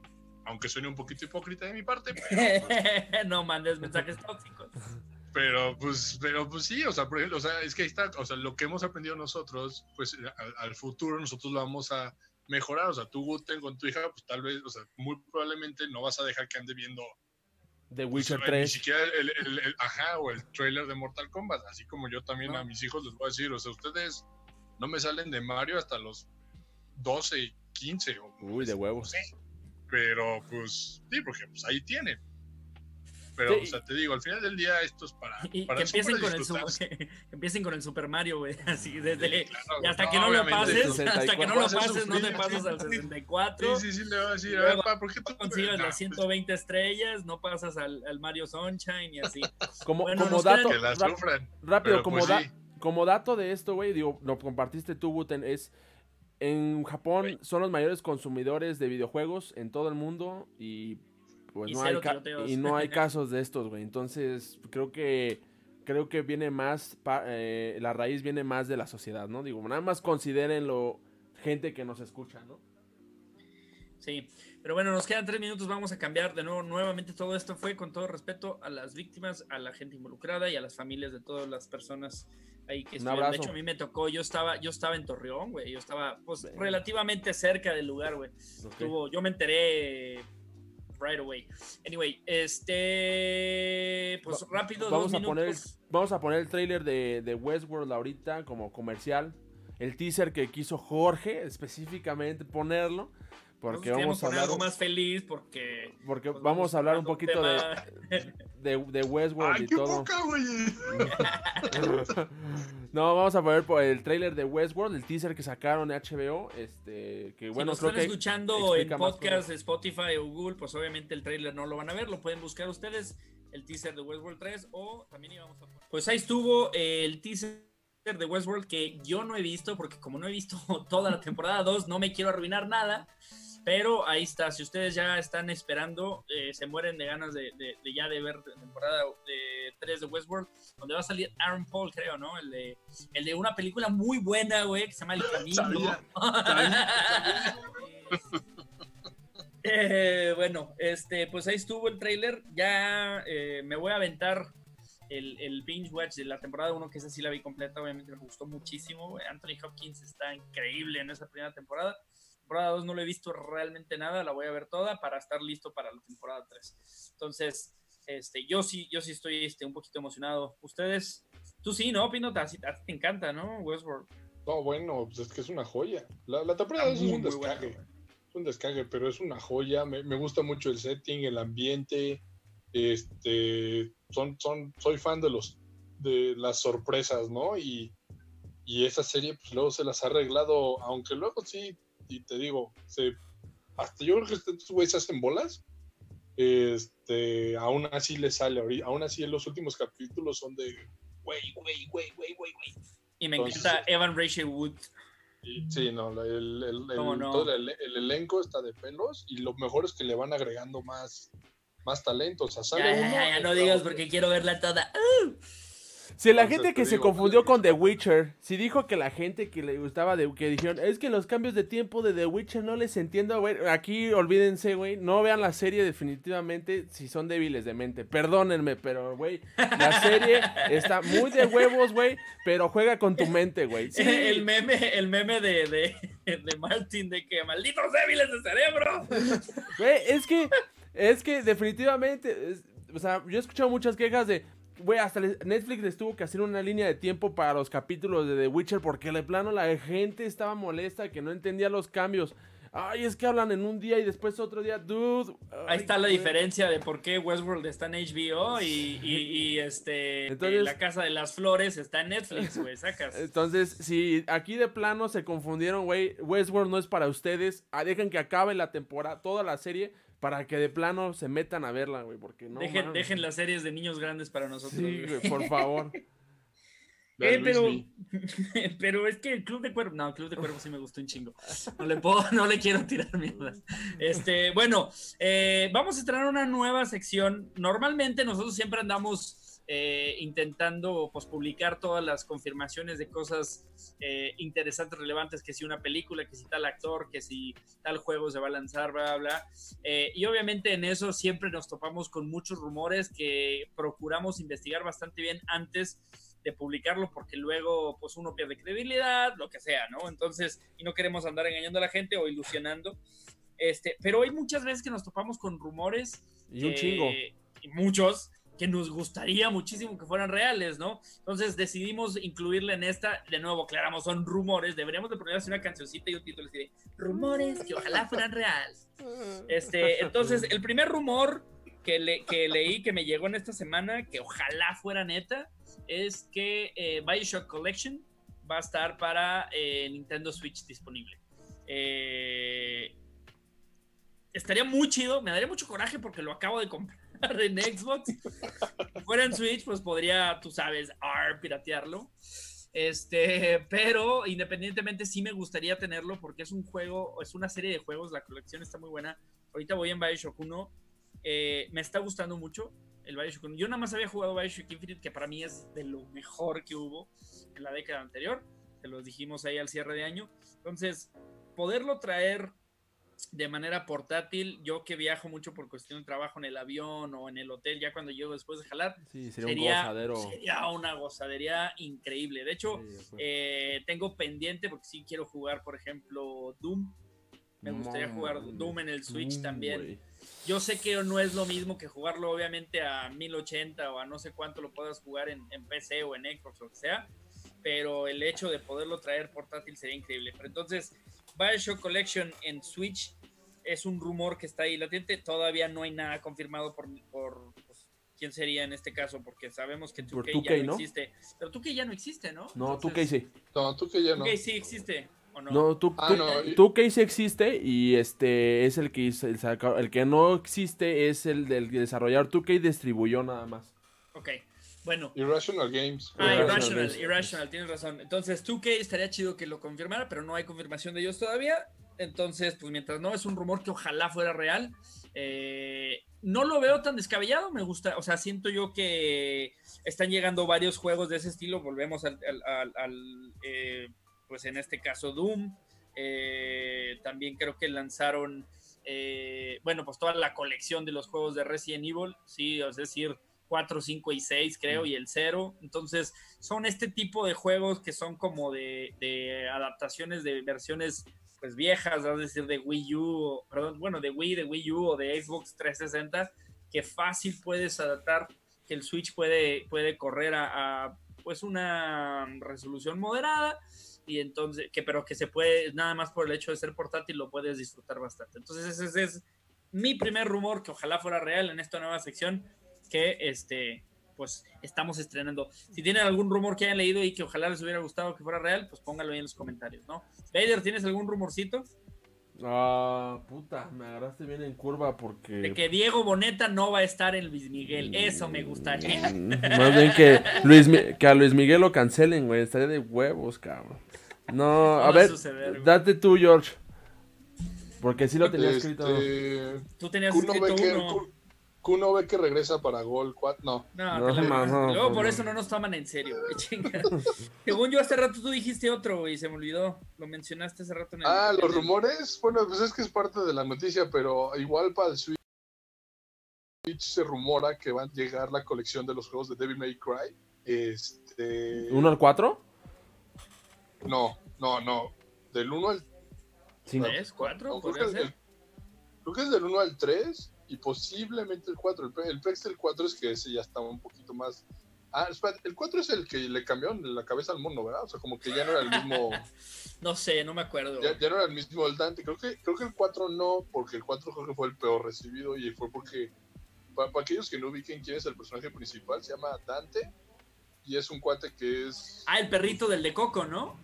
Speaker 3: aunque suene un poquito hipócrita de mi parte.
Speaker 2: Pues no mandes mensajes tóxicos.
Speaker 3: Pero pues, pero pues sí, o sea, por ejemplo, o sea, es que ahí está, o sea, lo que hemos aprendido nosotros, pues al, futuro nosotros lo vamos a mejorar, o sea, tú Guten con tu hija, pues tal vez, o sea, muy probablemente no vas a dejar que ande viendo
Speaker 1: The pues, Witcher 3. Ni
Speaker 3: siquiera el, el, ajá, o el trailer de Mortal Kombat, así como yo también a mis hijos les voy a decir, o sea, ustedes no me salen de Mario hasta los 12, 15 o...
Speaker 1: Uy, de huevos.
Speaker 3: pero pues sí, porque pues ahí tienen. Pero, o sea, te digo, al final del día esto es para.
Speaker 2: Y
Speaker 3: para
Speaker 2: que, empiecen con el, que, empiecen con el Super Mario, güey. Así, desde. y hasta que no lo pases, hasta que no lo pases, no te pasas al 64.
Speaker 3: Sí, sí, sí, le voy a decir, a ver, pa, ¿por qué tú
Speaker 2: consigues las 120 pues estrellas? No pasas al, al, Mario Sunshine y así.
Speaker 1: Como, como dato.
Speaker 3: Que la sufran.
Speaker 1: Rápido, como, pues, da, como dato de esto, güey, digo, lo compartiste tú, Buten, es. En Japón son los mayores consumidores de videojuegos en todo el mundo y pues
Speaker 2: Y
Speaker 1: no hay y no casos de estos, güey. Entonces, creo que creo que viene más eh, la raíz viene más de la sociedad, ¿no? Digo, nada más considérenlo gente que nos escucha, ¿no?
Speaker 2: Sí, pero bueno, nos quedan tres minutos, vamos a cambiar de nuevo. Nuevamente todo esto fue con todo respeto a las víctimas, a la gente involucrada y a las familias de todas las personas ahí que estuvieron. De hecho, a mí me tocó, yo estaba, yo estaba en Torreón, güey, yo estaba pues relativamente cerca del lugar, güey.
Speaker 1: Ok.
Speaker 2: Estuvo, yo me enteré right away. Anyway, este, pues
Speaker 1: Va-
Speaker 2: rápido,
Speaker 1: vamos a poner vamos a poner el tráiler de, de Westworld ahorita como comercial. El teaser que quiso Jorge específicamente ponerlo. Porque vamos a hablar,
Speaker 2: algo más feliz porque
Speaker 1: porque
Speaker 2: pues,
Speaker 1: vamos a hablar un poquito de, de, de Westworld
Speaker 3: ¡Ay,
Speaker 1: y
Speaker 3: qué
Speaker 1: todo.
Speaker 3: poca,
Speaker 1: no, vamos a poner por el tráiler de Westworld, el teaser que sacaron de HBO, este, que
Speaker 2: si
Speaker 1: bueno,
Speaker 2: nos
Speaker 1: creo
Speaker 2: están
Speaker 1: que
Speaker 2: escuchando en podcast Spotify o Google, pues obviamente el trailer no lo van a ver, lo pueden buscar ustedes, el teaser de Westworld 3 o también íbamos a Pues ahí estuvo eh, el teaser de Westworld que yo no he visto porque como no he visto toda la temporada 2 no me quiero arruinar nada. Pero ahí está, si ustedes ya están esperando, eh, se mueren de ganas de, de- de ya de ver la temporada de 3 de Westworld, donde va a salir Aaron Paul, creo, ¿no? El de, el de una película muy buena, güey, que se llama El Camino.
Speaker 3: Sabía,
Speaker 2: Eh, bueno, este, pues ahí estuvo el trailer. Ya eh, me voy a aventar el, el binge watch de la temporada 1, que esa sí la vi completa, obviamente me gustó muchísimo. Anthony Hopkins está increíble en esa primera temporada. Temporada 2 no lo he visto realmente nada, la voy a ver toda para estar listo para la temporada 3. Entonces, este, yo sí, yo sí estoy este, un poquito emocionado. ¿Ustedes? Tú sí, ¿no, Pino? A ti te encanta, ¿no? Westworld.
Speaker 3: No, bueno, pues es que es una joya. La, la temporada
Speaker 2: Está
Speaker 3: dos es
Speaker 2: muy,
Speaker 3: un
Speaker 2: muy buena,
Speaker 3: es un descague, pero es una joya. Me, me gusta mucho el setting, el ambiente. Este, son, son, soy fan de los de las sorpresas, ¿no? Y, y esa serie, pues luego se las ha arreglado, aunque luego sí, y te digo, se, hasta yo creo que estos güeyes hacen bolas. Este, aún así le sale, aún así en los últimos capítulos son de, güey, güey, güey, güey, güey, güey.
Speaker 2: Y me
Speaker 3: Entonces-
Speaker 2: encanta Evan Rachel Wood.
Speaker 3: Y- Sí, no, el, el-
Speaker 2: ¿Cómo
Speaker 3: el-
Speaker 2: no?
Speaker 3: todo el, el elenco está de pelos y lo mejor es que le van agregando más, más talentos. O sea,
Speaker 2: Ya, ya, ya, no digas porque quiero verla toda.
Speaker 1: Si la gente
Speaker 3: te
Speaker 1: que se
Speaker 3: digo,
Speaker 1: confundió
Speaker 3: pues,
Speaker 1: con The Witcher, si dijo que la gente que le gustaba de que dijeron, es que los cambios de tiempo de The Witcher no les entiendo, güey. Aquí olvídense, güey, no vean la serie definitivamente si son débiles de mente. Perdónenme, pero güey, la serie está muy de huevos, güey, pero juega con tu mente, güey. Sí,
Speaker 2: El meme, el meme de, de, de Martin de que malditos débiles de cerebro.
Speaker 1: Güey, es que, es que definitivamente, es- o sea, yo he escuchado muchas quejas de, güey, hasta Netflix les tuvo que hacer una línea de tiempo para los capítulos de The Witcher porque de plano la gente estaba molesta, que no entendía los cambios. Ay, es que hablan en un día y después otro día, dude.
Speaker 2: Ahí está la diferencia de por qué Westworld está en HBO y, y, y, este
Speaker 1: Entonces-
Speaker 2: La Casa de las Flores está en Netflix, güey, sacas.
Speaker 1: Entonces, si aquí de plano se confundieron, güey, Westworld no es para ustedes. Ah, dejen que acabe la temporada, toda la serie, para que de plano se metan a verla, güey, porque no.
Speaker 2: dejen, las series de niños grandes para nosotros.
Speaker 1: Sí,
Speaker 2: güey.
Speaker 1: por favor.
Speaker 2: Eh, pero, pero es que el Club de Cuervos, no, el Club de Cuervos sí me gustó un chingo. No le puedo, no le quiero tirar mierdas. Este, bueno, eh, vamos a estrenar una nueva sección. Normalmente nosotros siempre andamos eh, intentando pues, publicar todas las confirmaciones de cosas eh, interesantes, relevantes, que si una película, que si tal actor, que si tal juego se va a lanzar, bla, bla, bla. Eh, y obviamente en eso siempre nos topamos con muchos rumores que procuramos investigar bastante bien antes de publicarlo porque luego pues uno pierde credibilidad, lo que sea, ¿no? Entonces, y no queremos andar engañando a la gente o ilusionando. Este, pero hay muchas veces que nos topamos con rumores
Speaker 1: Y un
Speaker 2: que-
Speaker 1: chingo.
Speaker 2: y muchos que nos gustaría muchísimo que fueran reales, ¿no? Entonces decidimos incluirla en esta, de nuevo, aclaramos, son rumores, deberíamos de ponerle así una cancioncita y un título así de rumores que ojalá fueran reales. Este, entonces, el primer rumor que, le- que leí, que me llegó en esta semana, que ojalá fuera neta, es que eh, Bioshock Collection va a estar para eh, Nintendo Switch disponible. Eh, estaría muy chido, me daría mucho coraje porque lo acabo de comprar en Xbox. Si fuera en Switch, pues podría, tú sabes, ar, piratearlo. Este, pero independientemente sí me gustaría tenerlo porque es un juego, es una serie de juegos, la colección está muy buena. Ahorita voy en Bioshock 1 eh, me está gustando mucho el Bioshock. Yo nada más había jugado Bioshock Infinite, que para mí es de lo mejor que hubo en la década anterior. Se los dijimos ahí al cierre de año. Entonces, poderlo traer de manera portátil, yo que viajo mucho por cuestión de trabajo en el avión o en el hotel, ya cuando llego después de jalar,
Speaker 1: Sí, sería,
Speaker 2: sería,
Speaker 1: un gozadero.
Speaker 2: sería una gozadería increíble. De hecho,
Speaker 1: Sí, acuerdo.
Speaker 2: eh, tengo pendiente porque sí quiero jugar, por ejemplo, Doom. Me gustaría
Speaker 1: No,
Speaker 2: jugar
Speaker 1: mames.
Speaker 2: Doom en el Switch
Speaker 1: Doom,
Speaker 2: también.
Speaker 1: güey.
Speaker 2: Yo sé que no es lo mismo que jugarlo obviamente a 1080 o a no sé cuánto lo puedas jugar en, en PC o en Xbox o lo que sea, pero el hecho de poderlo traer portátil sería increíble. Pero entonces, Bioshock Collection en Switch es un rumor que está ahí latente. Todavía no hay nada confirmado por, por pues, quién sería en este caso, porque sabemos que 2K,
Speaker 1: Por
Speaker 2: ya
Speaker 1: 2K,
Speaker 2: no,
Speaker 1: ¿no?
Speaker 2: existe. Pero 2K ya no existe, ¿no?
Speaker 1: No, tú
Speaker 2: Entonces,
Speaker 1: qué hice.
Speaker 3: No, tú que ya no.
Speaker 2: 2K sí existe, ¿o no?
Speaker 1: No, tú,
Speaker 3: Ah,
Speaker 1: tú,
Speaker 3: no, y-
Speaker 1: tú que sí existe y este es el que hizo- el, el que no existe es el del desarrollador 2K distribuyó nada más.
Speaker 2: Ok, bueno.
Speaker 3: Irrational Games.
Speaker 2: Ah,
Speaker 1: Irrational
Speaker 2: Irrational,
Speaker 1: Games.
Speaker 2: Irrational, tienes razón. Entonces, 2K estaría chido que lo confirmara, pero no hay confirmación de ellos todavía. Entonces, pues mientras no es un rumor que ojalá fuera real, eh, no lo veo tan descabellado. Me gusta, o sea, siento yo que están llegando varios juegos de ese estilo. Volvemos al, al- al- al, eh, pues en este caso, Doom. Eh, también creo que lanzaron, eh, bueno, pues toda la colección de los juegos de Resident Evil, sí, es decir, 4, 5 y 6, creo, y el 0. Entonces, son este tipo de juegos que son como de, de adaptaciones de versiones pues viejas, es decir, de Wii U, o- perdón, bueno, de Wii, de Wii U o de Xbox 360, que fácil puedes adaptar, que el Switch puede, puede correr a, a, pues una resolución moderada y entonces, que pero que se puede, nada más por el hecho de ser portátil, lo puedes disfrutar bastante. Entonces, ese es mi primer rumor, que ojalá fuera real en esta nueva sección, que este, pues estamos estrenando. Si tienen algún rumor que hayan leído y que ojalá les hubiera gustado que fuera real, pues póngalo ahí en los comentarios, ¿no? Vader, ¿tienes algún rumorcito?
Speaker 1: Ah, puta, me agarraste bien en curva porque...
Speaker 2: De que Diego Boneta no va a estar en Luis Miguel. Eso me gustaría.
Speaker 1: Mm, Más bien que, Luis, que a Luis Miguel lo cancelen, güey. Estaría de huevos, cabrón. No, a
Speaker 2: a
Speaker 1: ver,
Speaker 2: suceder,
Speaker 1: date tú, George. Porque sí lo tenía escrito.
Speaker 3: Este,
Speaker 2: Tú tenías
Speaker 3: Kuno
Speaker 2: escrito uno.
Speaker 3: Ku- Kuno ve que regresa para Gol 4. No,
Speaker 2: No,
Speaker 1: No,
Speaker 2: luego
Speaker 1: no,
Speaker 2: por
Speaker 1: no.
Speaker 2: eso no nos toman en serio, güey, chinga. Según yo hace rato tú dijiste otro, güey, se me olvidó. Lo mencionaste hace rato en el.
Speaker 3: Ah, los rumores, bueno, pues es que es parte de la noticia, pero igual para el Switch se rumora que va a llegar la colección de los juegos de Devil May Cry. Este,
Speaker 1: ¿Uno al cuatro?
Speaker 3: no, no, no, del 1 al.
Speaker 2: ¿Tres? ¿Cuatro?
Speaker 3: no, creo,
Speaker 2: ¿Podría
Speaker 3: que,
Speaker 2: ser?
Speaker 3: el- creo que es del 1 al 3 y posiblemente el 4. El, el prex del 4 es que ese ya estaba un poquito más. Ah, el 4 es el que le cambió la cabeza al mono, ¿verdad? O sea, como que ya no era el mismo.
Speaker 2: No sé, no me acuerdo.
Speaker 3: Ya no era el mismo el Dante. Creo que, creo que el 4 no, porque el 4 creo que fue el peor recibido y fue porque, para, para aquellos que no ubiquen quién es el personaje principal, se llama Dante y es un cuate que es
Speaker 2: Ah, el perrito del de Coco, ¿no?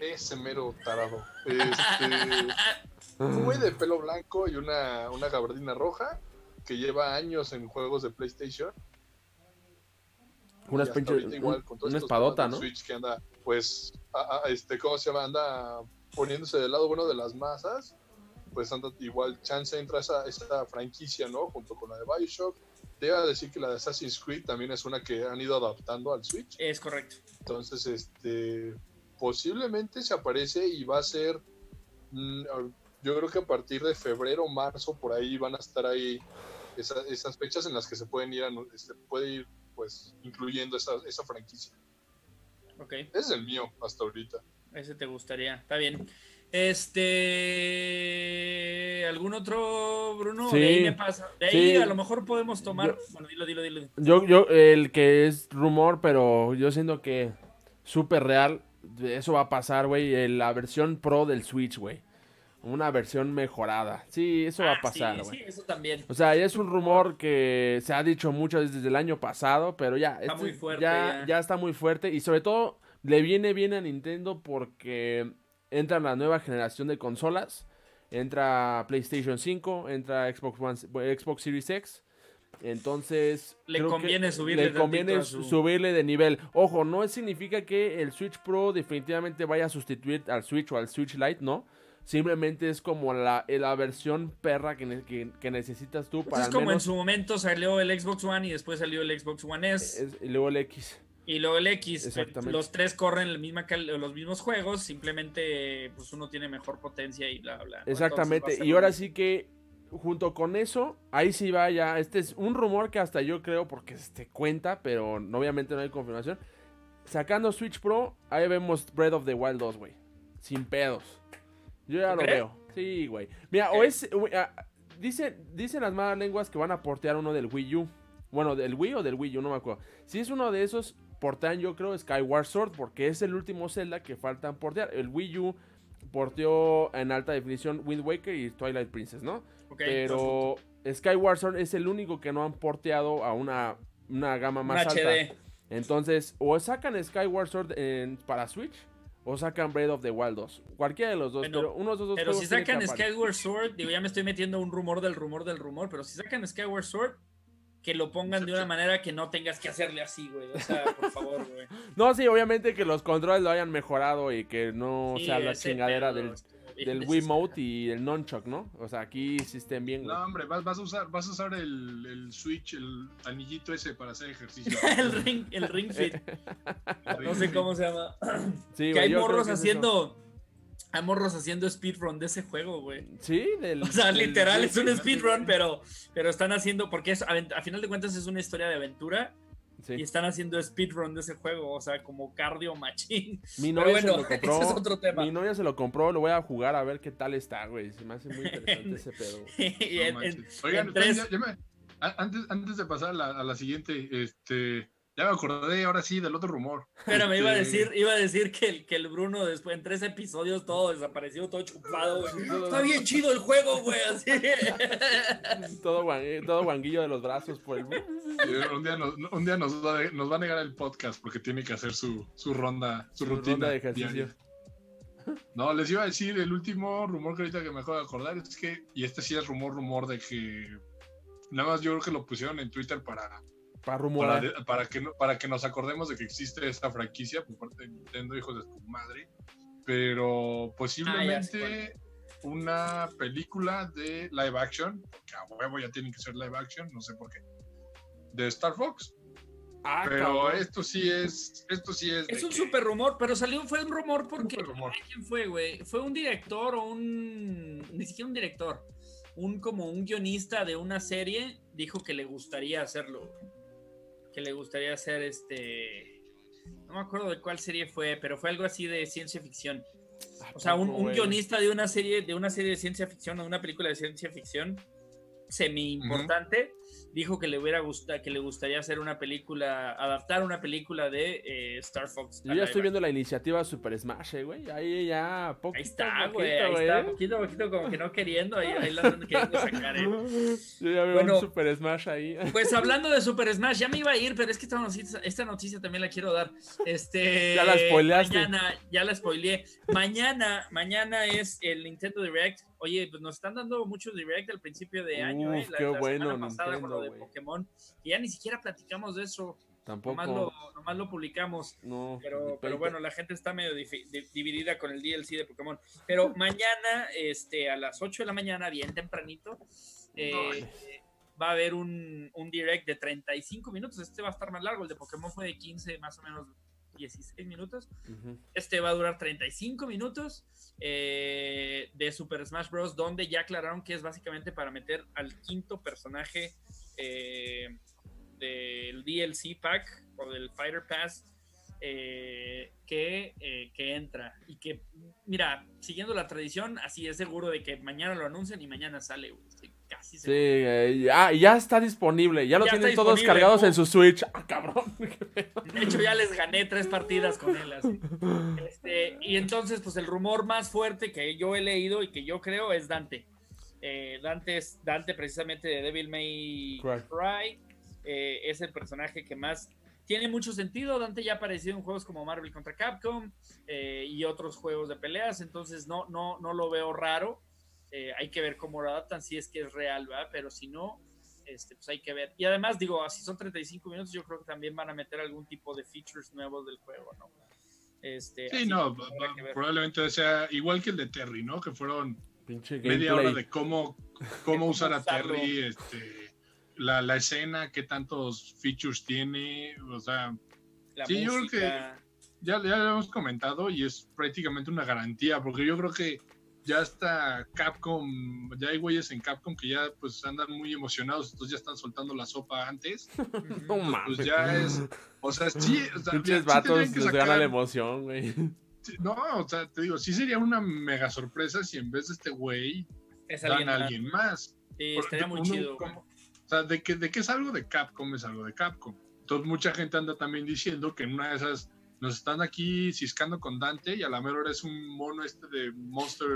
Speaker 3: ese mero tarado. Este, un güey de pelo blanco y una, una gabardina roja que lleva años en juegos de PlayStation. Ahorita igual, con todos
Speaker 1: una espadota, ¿no?
Speaker 3: Switch que anda, pues, a- a- este, ¿cómo se llama? Anda poniéndose del lado bueno de las masas. Pues anda igual, chance entra esa, esa franquicia, ¿no? Junto con la de Bioshock. Debo decir que la de Assassin's Creed también es una que han ido adaptando al Switch.
Speaker 2: Es correcto.
Speaker 3: Entonces, este, posiblemente se aparece y va a ser, mm, yo creo que a partir de febrero, marzo, por ahí van a estar ahí esa- esas fechas en las que se pueden ir, anu- se puede ir, pues, incluyendo esa, esa franquicia.
Speaker 2: Ok,
Speaker 3: Ese es el mío hasta ahorita.
Speaker 2: ese te gustaría. Está bien. Este. ¿Algún otro, Bruno?
Speaker 1: Sí.
Speaker 2: De ahí me pasa. De ahí
Speaker 1: Sí.
Speaker 2: a lo mejor podemos tomar.
Speaker 1: Yo-
Speaker 2: Bueno, dilo, dilo, dilo.
Speaker 1: Yo, yo, el que es rumor, pero yo siento que súper real, eso va a pasar, güey. en La versión pro del Switch, güey. Una versión mejorada. Sí, eso va
Speaker 2: Ah,
Speaker 1: a pasar,
Speaker 2: sí, eso también.
Speaker 1: O sea, ya es un rumor que se ha dicho mucho desde el año pasado, pero ya,
Speaker 2: Está
Speaker 1: este
Speaker 2: muy fuerte,
Speaker 1: ya,
Speaker 2: ya.
Speaker 1: ya está muy fuerte y sobre todo le viene bien a Nintendo porque entra la nueva generación de consolas, entra PlayStation 5, entra Xbox One, Xbox Series X, entonces
Speaker 2: Le conviene subirle
Speaker 1: le conviene
Speaker 2: su-
Speaker 1: subirle de nivel. Ojo, no significa que el Switch Pro definitivamente vaya a sustituir al Switch o al Switch Lite, no Simplemente es como la, la versión perra que, que, que necesitas tú
Speaker 2: Pues
Speaker 1: para
Speaker 2: es
Speaker 1: al
Speaker 2: como en su momento salió el Xbox One y después salió el Xbox One S.
Speaker 1: es- y luego el X.
Speaker 2: Y luego el X,
Speaker 1: Exactamente.
Speaker 2: los tres corren misma los mismos juegos, simplemente pues uno tiene mejor potencia y bla, bla. ¿no?
Speaker 1: Exactamente. Y ahora sí que, junto con eso, ahí sí va ya. Este es un rumor que hasta yo creo, porque este cuenta, pero no- obviamente no hay confirmación. Sacando Switch Pro, ahí vemos Breath of the Wild 2, güey. Sin pedos. Yo ya
Speaker 2: ¿Tú
Speaker 1: lo
Speaker 2: crees?
Speaker 1: veo. Sí, güey. Mira, o es. ah, Dicen, dicen las malas lenguas que van a portear uno del Wii U. Bueno, del Wii o del Wii U, no me acuerdo. Si es uno de esos, portean yo creo Skyward Sword, porque es el último Zelda que faltan portear. El Wii U porteó en alta definición Wind Waker y Twilight Princess, ¿no?
Speaker 2: Ok,
Speaker 1: Pero Skyward Sword es el único que no han porteado a una, una gama más alta.
Speaker 2: HD.
Speaker 1: Entonces, o sacan Skyward Sword en- para Switch o sacan Breath of the Wild 2. Cualquiera de los dos,
Speaker 2: Bueno,
Speaker 1: pero uno de esos dos
Speaker 2: Pero si sacan. Skyward Sword, digo, ya me estoy metiendo un rumor del rumor del rumor, pero si sacan Skyward Sword, que lo pongan de una manera que no tengas que hacerle así, güey. O sea, por favor, güey.
Speaker 1: No, sí, obviamente que los controles lo hayan mejorado y que no
Speaker 2: Sí,
Speaker 1: sea la chingadera
Speaker 2: pedo
Speaker 1: del,
Speaker 2: bien
Speaker 1: del Wiimote y el Nunchuck, ¿no? O sea, aquí sí estén bien, güey.
Speaker 3: No, hombre, vas, vas a usar, vas a usar el, el Switch, el anillito ese para hacer ejercicio.
Speaker 2: el ring, el ring fit. No sé cómo se llama.
Speaker 1: Sí,
Speaker 2: que
Speaker 1: güey,
Speaker 2: hay morros
Speaker 1: que es
Speaker 2: haciendo. Hay morros haciendo speedrun de ese juego, güey.
Speaker 1: Sí, del.
Speaker 2: O sea,
Speaker 1: del-
Speaker 2: literal es un speedrun, pero, pero están haciendo, porque es, a, a final de cuentas es una historia de aventura
Speaker 1: sí.
Speaker 2: y están haciendo speedrun de ese juego, o sea, como cardio machín.
Speaker 1: Mi novia
Speaker 2: bueno,
Speaker 1: se lo compró.
Speaker 2: ese es otro tema.
Speaker 1: Mi novia se lo compró, lo voy a jugar a ver qué tal está, güey. Se me hace muy interesante ese pedo,
Speaker 3: No
Speaker 2: en-.
Speaker 3: Oigan,
Speaker 2: en tres-
Speaker 3: ya- ya me- a- antes, antes de pasar a la, a la siguiente, este, ya me acordé ahora sí del otro rumor.
Speaker 2: Pero me iba a
Speaker 3: Este,
Speaker 2: decir, iba a decir que el, que el Bruno después en tres episodios todo desaparecido, todo chupado, güey. Está bien chido el juego, güey. Así.
Speaker 1: Todo, guan- eh, todo guanguillo de los brazos por el.
Speaker 3: Un día, nos, un día nos, va a, nos va a negar el podcast porque tiene que hacer su, su ronda, su,
Speaker 1: Su
Speaker 3: rutina.
Speaker 1: ronda de ejercicio.
Speaker 3: diaria. No, les iba a decir, el último rumor que ahorita que me acabo de acordar es que, y este sí es rumor, rumor de que nada más yo creo que lo pusieron en Twitter para,
Speaker 1: Para
Speaker 3: para,
Speaker 1: rumorar.
Speaker 3: de- para que, para que nos acordemos de que existe esta franquicia por parte de Nintendo, hijos de tu madre. Pero posiblemente una película de live action, que a huevo ya tienen que ser live action, no sé por qué, de Star Fox.
Speaker 1: Ah,
Speaker 3: Pero
Speaker 1: cabrón.
Speaker 3: esto sí es, esto sí es.
Speaker 2: Es un
Speaker 3: que-
Speaker 2: super rumor, pero salió, fue un rumor porque.
Speaker 3: Rumor.
Speaker 2: ¿Quién fue, güey? Fue un director o un. Ni siquiera un director. Un como un guionista de una serie dijo que le gustaría hacerlo. güey. Que le gustaría hacer este. No me acuerdo de cuál serie fue, pero fue algo así de ciencia ficción. O sea, un, guionista de una serie, de una serie de ciencia ficción o de una película de ciencia ficción semi importante, dijo que le hubiera gustado, que le gustaría hacer una película, adaptar una película de eh, Star Fox.
Speaker 1: Yo ya estoy viendo la iniciativa Super Smash, eh, güey. Ahí ya, poco.
Speaker 2: Ahí está, güey, ahí está, poquito a poquito como que no queriendo, ahí, ahí la andan queriendo sacar, ¿eh?
Speaker 1: Yo ya veo
Speaker 2: Bueno.
Speaker 1: un Super Smash ahí.
Speaker 2: Pues hablando de Super Smash, ya me iba a ir, pero es que esta noticia, esta noticia también la quiero dar. Este,
Speaker 1: Ya la spoileaste.
Speaker 2: Mañana, ya la spoileé. Mañana, mañana es el Nintendo Direct. Oye, pues nos están dando muchos Direct al principio de año, ¿eh?
Speaker 1: Uf, qué bueno,
Speaker 2: semana pasada con lo de. Pokémon. Y ya ni siquiera platicamos de eso.
Speaker 1: Tampoco.
Speaker 2: Nomás lo, nomás lo publicamos.
Speaker 1: No.
Speaker 2: Pero, pero bueno, la gente está medio dividida con el DLC de Pokémon. Pero mañana, este, a las 8 de la mañana, bien tempranito, eh, va a haber un, un direct de 35 minutos. Este va a estar más largo. El de Pokémon fue de 15, más o menos 16 minutos. Este va a durar 35 minutos eh, de Super Smash Bros. Donde ya aclararon que es básicamente para meter al quinto personaje eh, del DLC pack o del Fighter Pass eh, que, eh, que entra. Y que, mira, siguiendo la tradición, así es seguro de que mañana lo anuncian y mañana sale. güey. Casi
Speaker 1: Sí,
Speaker 2: seguro.
Speaker 1: eh, ya, ya está disponible. Ya lo
Speaker 2: Ya
Speaker 1: tienen todos cargados en su Switch. Ah, cabrón.
Speaker 2: De hecho, ya les gané tres partidas con él. así. Este, y entonces, pues el rumor más fuerte que yo he leído y que yo creo es Dante. Eh, Dante es Dante precisamente de Devil May
Speaker 1: Cry.
Speaker 2: Cry. Eh, es el personaje que más tiene mucho sentido. Dante ya ha aparecido en juegos como Marvel contra Capcom eh, y otros juegos de peleas, entonces no, no, no lo veo raro. Eh, hay que ver cómo lo adaptan, si es que es real, ¿verdad? Pero si no, este, pues hay que ver. Y además, digo, si son 35 minutos, yo creo que también van a meter algún tipo de features nuevos del juego, ¿no? Este,
Speaker 3: Sí,
Speaker 2: así
Speaker 3: no,
Speaker 2: que que
Speaker 3: probablemente sea igual que el de Terry, ¿no? Que fueron
Speaker 1: Pinche
Speaker 3: media hora de cómo, cómo usar a. Terry, este, la, la escena, qué tantos features tiene, o sea,
Speaker 2: La
Speaker 3: sí, yo creo
Speaker 2: música.
Speaker 3: ya, ya lo hemos comentado y es prácticamente una garantía, porque yo creo que ya está Capcom, ya hay güeyes en Capcom que ya pues andan muy emocionados, entonces ya están soltando la sopa antes,
Speaker 1: No
Speaker 2: Ujú.
Speaker 1: mames.
Speaker 3: pues ya es, o sea, sí, o sea, sí
Speaker 1: vatos
Speaker 3: tendrían que
Speaker 1: les gana
Speaker 3: sacar-
Speaker 1: la emoción, güey.
Speaker 3: sí, no, o sea, te digo, sí sería una mega sorpresa si en vez de este güey
Speaker 2: Es
Speaker 3: dan
Speaker 2: alguien
Speaker 3: a
Speaker 2: más.
Speaker 3: alguien más.
Speaker 2: Sí,
Speaker 3: Por-
Speaker 2: estaría muy
Speaker 3: uno
Speaker 2: chido.
Speaker 3: como- o sea, de que, de que es algo de Capcom, es algo de Capcom. Entonces mucha gente anda también diciendo que en una de esas nos están aquí ciscando con Dante y a la mera hora es un mono este de Monster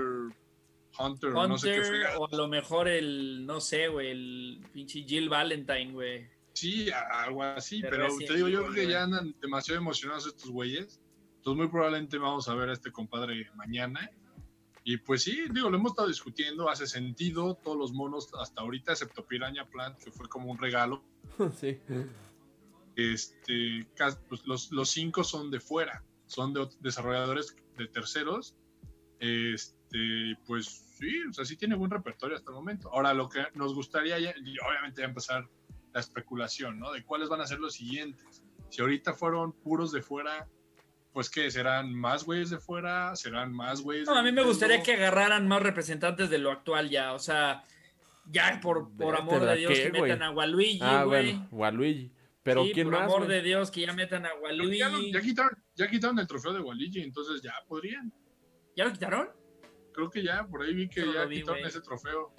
Speaker 3: Hunter, o no sé qué
Speaker 2: Hunter,
Speaker 3: fregada.
Speaker 2: o a lo mejor el, no sé, güey, el pinche Jill Valentine, güey.
Speaker 3: Sí, algo así,
Speaker 2: De
Speaker 3: pero te digo, yo creo que ya andan demasiado emocionados estos güeyes. Entonces muy probablemente vamos a ver a este compadre mañana. Y pues sí, digo, lo hemos estado discutiendo, hace sentido todos los monos hasta ahorita, excepto Piranha Plant, que fue como un regalo.
Speaker 1: sí.
Speaker 3: Este, pues, los, los cinco son de fuera, son de desarrolladores de terceros. Este, pues sí, o sea, sí tiene buen repertorio hasta el momento. Ahora, lo que nos gustaría, ya, y obviamente, ya empezar la especulación, ¿no? De cuáles van a ser los siguientes. Si ahorita fueron puros de fuera, pues que serán más güeyes de fuera, serán más güeyes.
Speaker 2: No,
Speaker 3: de
Speaker 2: a mí me gustaría que agarraran más representantes de lo actual ya, o sea, ya por, por amor de
Speaker 1: ¿verdad
Speaker 2: Dios
Speaker 1: qué,
Speaker 2: que
Speaker 1: güey?
Speaker 2: metan a Waluigi,
Speaker 1: Ah,
Speaker 2: güey.
Speaker 1: bueno, Waluigi. Pero
Speaker 2: Sí,
Speaker 1: ¿quién
Speaker 2: por
Speaker 1: más?
Speaker 2: amor
Speaker 1: güey?
Speaker 2: de Dios que ya metan a Waluigi.
Speaker 3: Ya, quitaron, ya quitaron el trofeo de Waligi, entonces ya podrían.
Speaker 2: ¿Ya lo quitaron?
Speaker 3: Creo que ya, por ahí vi que
Speaker 2: Yo
Speaker 3: ya
Speaker 2: vi,
Speaker 3: quitaron
Speaker 2: güey.
Speaker 3: ese trofeo.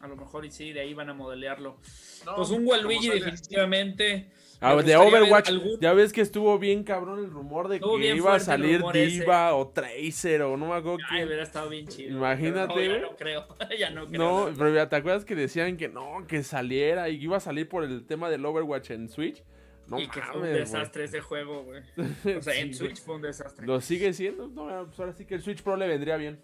Speaker 2: A lo mejor y sí, de ahí van a modelearlo.
Speaker 3: No,
Speaker 2: Pues un Waluigi definitivamente.
Speaker 1: Ah, de Overwatch,
Speaker 2: algún-
Speaker 1: ya ves que estuvo bien cabrón el rumor de
Speaker 2: Estuvo
Speaker 1: que iba a salir
Speaker 2: ese.
Speaker 1: Diva o Tracer o no me acuerdo
Speaker 2: Ay, hubiera estado bien chido.
Speaker 1: Imagínate,
Speaker 2: no, ya no creo. ya no creo.
Speaker 1: No, pero ya, ¿te acuerdas que decían que no, que saliera y que iba a salir por el tema del Overwatch en Switch? No
Speaker 2: y que fue un desastre ese juego, güey. O sea, en Switch fue un desastre.
Speaker 1: Lo sigue siendo, no, pues ahora sí que el Switch Pro le vendría bien.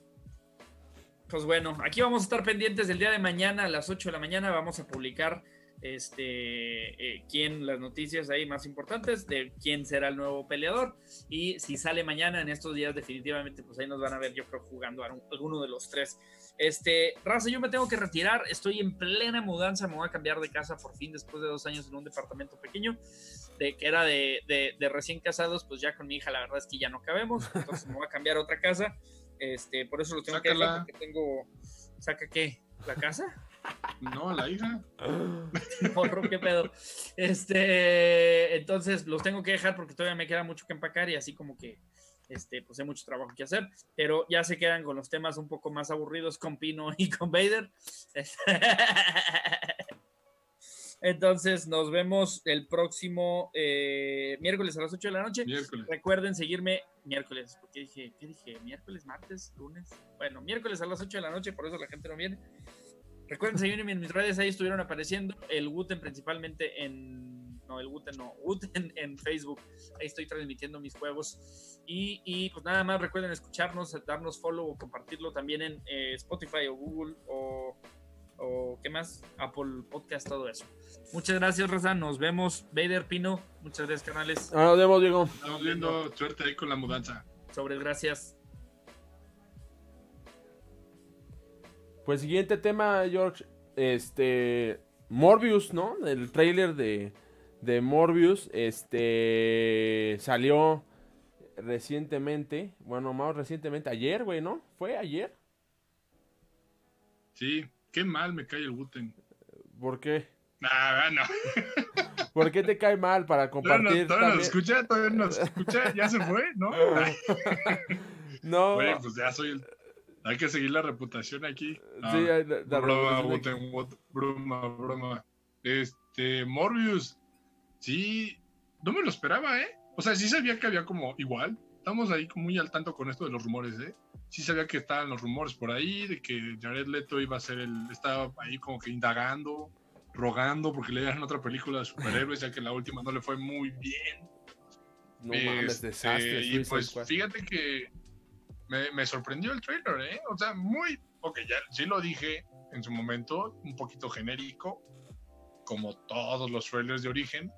Speaker 2: Pues bueno, aquí vamos a estar pendientes del día de mañana a las 8 de la mañana. Vamos a publicar este eh, quién las noticias ahí más importantes de quién será el nuevo peleador. Y si sale mañana en estos días definitivamente pues ahí nos van a ver yo creo jugando a un- alguno de los tres. Este raza yo me tengo que retirar. Estoy en plena mudanza. Me voy a cambiar de casa por fin después de dos años en un departamento pequeño de que era de, de- de recién casados pues ya con mi hija la verdad es que ya no cabemos. Entonces me voy a cambiar a otra casa este por eso lo tengo que
Speaker 3: Sácala.
Speaker 2: dejar porque tengo saca qué la casa
Speaker 3: No, la hija.
Speaker 2: morro, qué pedo. Este, entonces los tengo que dejar porque todavía me queda mucho que empacar y así como que, este, pues hay mucho trabajo que hacer, pero ya se quedan con los temas un poco más aburridos con Pino y con Vader. Entonces nos vemos el próximo eh, miércoles a las 8 de la noche.
Speaker 3: Miércoles.
Speaker 2: Recuerden seguirme miércoles, porque dije, ¿qué dije? ¿Miércoles, martes, lunes? Bueno, miércoles a las 8 de la noche, por eso la gente no viene. Recuerden seguirme en mis redes, ahí estuvieron apareciendo. El Wooten principalmente en. No, el Wooten no, Wooten en Facebook. Ahí estoy transmitiendo mis juegos. Y, y, pues nada más recuerden escucharnos, darnos follow o compartirlo también en eh, Spotify o Google o, o qué más, Apple Podcast, todo eso. Muchas gracias, Raza. Nos vemos. Vader Pino, muchas gracias, canales.
Speaker 1: Ahora nos vemos, Diego.
Speaker 3: Estamos viendo suerte ahí con la mudanza.
Speaker 2: Sobre gracias.
Speaker 1: Pues siguiente tema, George. Este. Morbius, ¿no? El trailer de, de Morbius. Este. Salió recientemente. Bueno, más recientemente. Ayer, güey, ¿no? ¿Fue ayer?
Speaker 3: Sí, qué mal me cae el Wooten.
Speaker 1: ¿Por qué?
Speaker 3: Nah, no.
Speaker 1: ¿Por qué te cae mal para
Speaker 3: Todavía
Speaker 1: compartir?
Speaker 3: nos, todavía nos escucha, todavía nos escucha, ya se fue, ¿no?
Speaker 1: No.
Speaker 3: Güey, pues ya soy el. Hay que seguir la reputación aquí. No,
Speaker 1: Sí, hay la- la
Speaker 3: broma,
Speaker 1: reputación
Speaker 3: Wooten, broma, broma. Este, Morbius. Sí, no me lo esperaba, ¿eh? O sea, sí sabía que había como igual. Estamos ahí muy al tanto con esto de los rumores, ¿eh? Sí sabía que estaban los rumores por ahí, de que Jared Leto iba a ser el. Estaba ahí como que indagando, rogando porque le dieran otra película de superhéroes, ya que la última no le fue muy bien.
Speaker 1: No mames,
Speaker 3: Este,
Speaker 1: desastre.
Speaker 3: Y pues fíjate que me, me sorprendió el trailer, ¿eh? O sea, muy. Ok, ya sí lo dije en su momento, un poquito genérico, como todos los trailers de origen.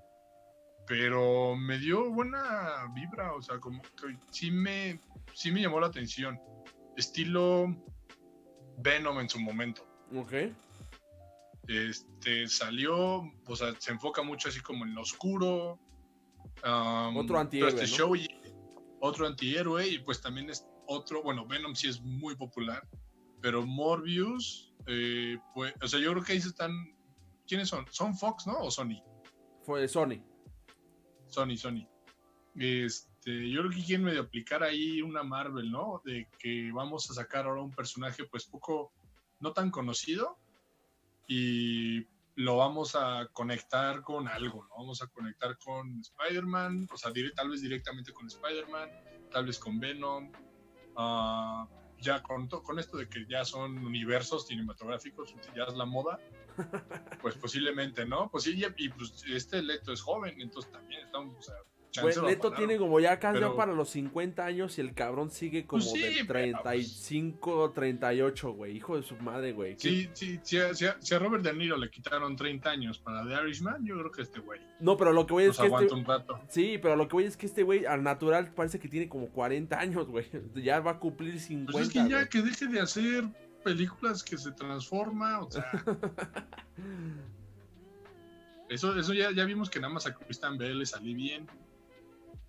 Speaker 3: Pero me dio buena vibra, o sea, como que sí me, sí me llamó la atención. Estilo Venom en su momento.
Speaker 1: Ok.
Speaker 3: Este salió, o sea, se enfoca mucho así como en lo oscuro. um,
Speaker 1: Otro antihéroe,
Speaker 3: este
Speaker 1: ¿no?
Speaker 3: show y- otro antihéroe y pues también es otro, bueno, Venom sí es muy popular, pero Morbius, eh, pues, o sea, yo creo que ahí están, ¿quiénes son? ¿Son Fox, no? ¿O Sony?
Speaker 1: Fue Sony.
Speaker 3: Sony, Sony. Este, yo creo que quieren medio aplicar ahí una Marvel, ¿no? De que vamos a sacar ahora un personaje pues poco, no tan conocido y lo vamos a conectar con algo, ¿no? Vamos a conectar con Spider-Man, o sea, tal vez directamente con Spider-Man, tal vez con Venom, ah, ya con, con esto de que ya son universos cinematográficos, ya es la moda, pues posiblemente, ¿no? Pues sí, y, y, pues este Leto es joven, entonces también estamos, o sea, va
Speaker 1: Leto tiene como ya casi
Speaker 3: Pero-
Speaker 1: para los 50 años y el cabrón sigue como
Speaker 3: Pues sí,
Speaker 1: de
Speaker 3: pero,
Speaker 1: 35, 38, güey. Hijo de su madre, güey. ¿Qué-
Speaker 3: Sí, sí, si a, si a- si a Robert De Niro le quitaron 30 años para The Irishman, yo creo que este güey
Speaker 1: No, pero lo que voy es que este...
Speaker 3: un rato.
Speaker 1: Sí, pero lo que voy es que este güey al natural parece que tiene como 40 años, güey. Ya va a cumplir 50,
Speaker 3: Pues es que ya
Speaker 1: güey.
Speaker 3: que deje de hacer películas que se transforma, o sea, eso, eso ya, ya vimos que nada más a Christian Bale le salí bien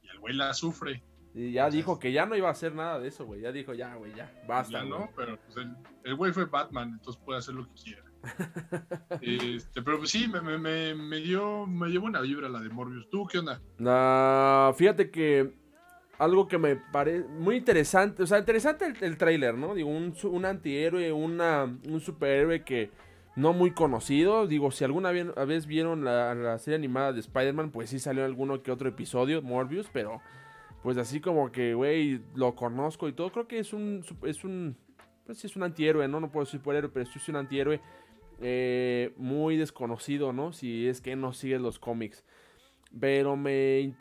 Speaker 3: y el güey la sufre,
Speaker 1: Y ya dijo que ya no iba a hacer nada de eso, güey. Ya dijo, ya, güey, ya. Basta,
Speaker 3: ya
Speaker 1: güey.
Speaker 3: no, pero pues, el, el güey fue Batman, entonces puede hacer lo que quiera. Este, pero pues sí, me, me, me, me dio, me dio buena vibra la de Morbius. ¿Tú qué onda?
Speaker 1: Ah, fíjate que algo que me parece muy interesante, o sea, interesante el, el tráiler, ¿no? Digo, un, un antihéroe, una, un superhéroe que no muy conocido. Digo, si alguna vez, vieron la, la serie animada de Spider-Man, pues sí salió alguno que otro episodio, Morbius, pero pues así como que, güey, lo conozco y todo. Creo que es un, es un, pues sí es un antihéroe, ¿no? No puedo decir superhéroe, pero sí es un antihéroe eh, muy desconocido, ¿no? Si es que no sigues los cómics. Pero me.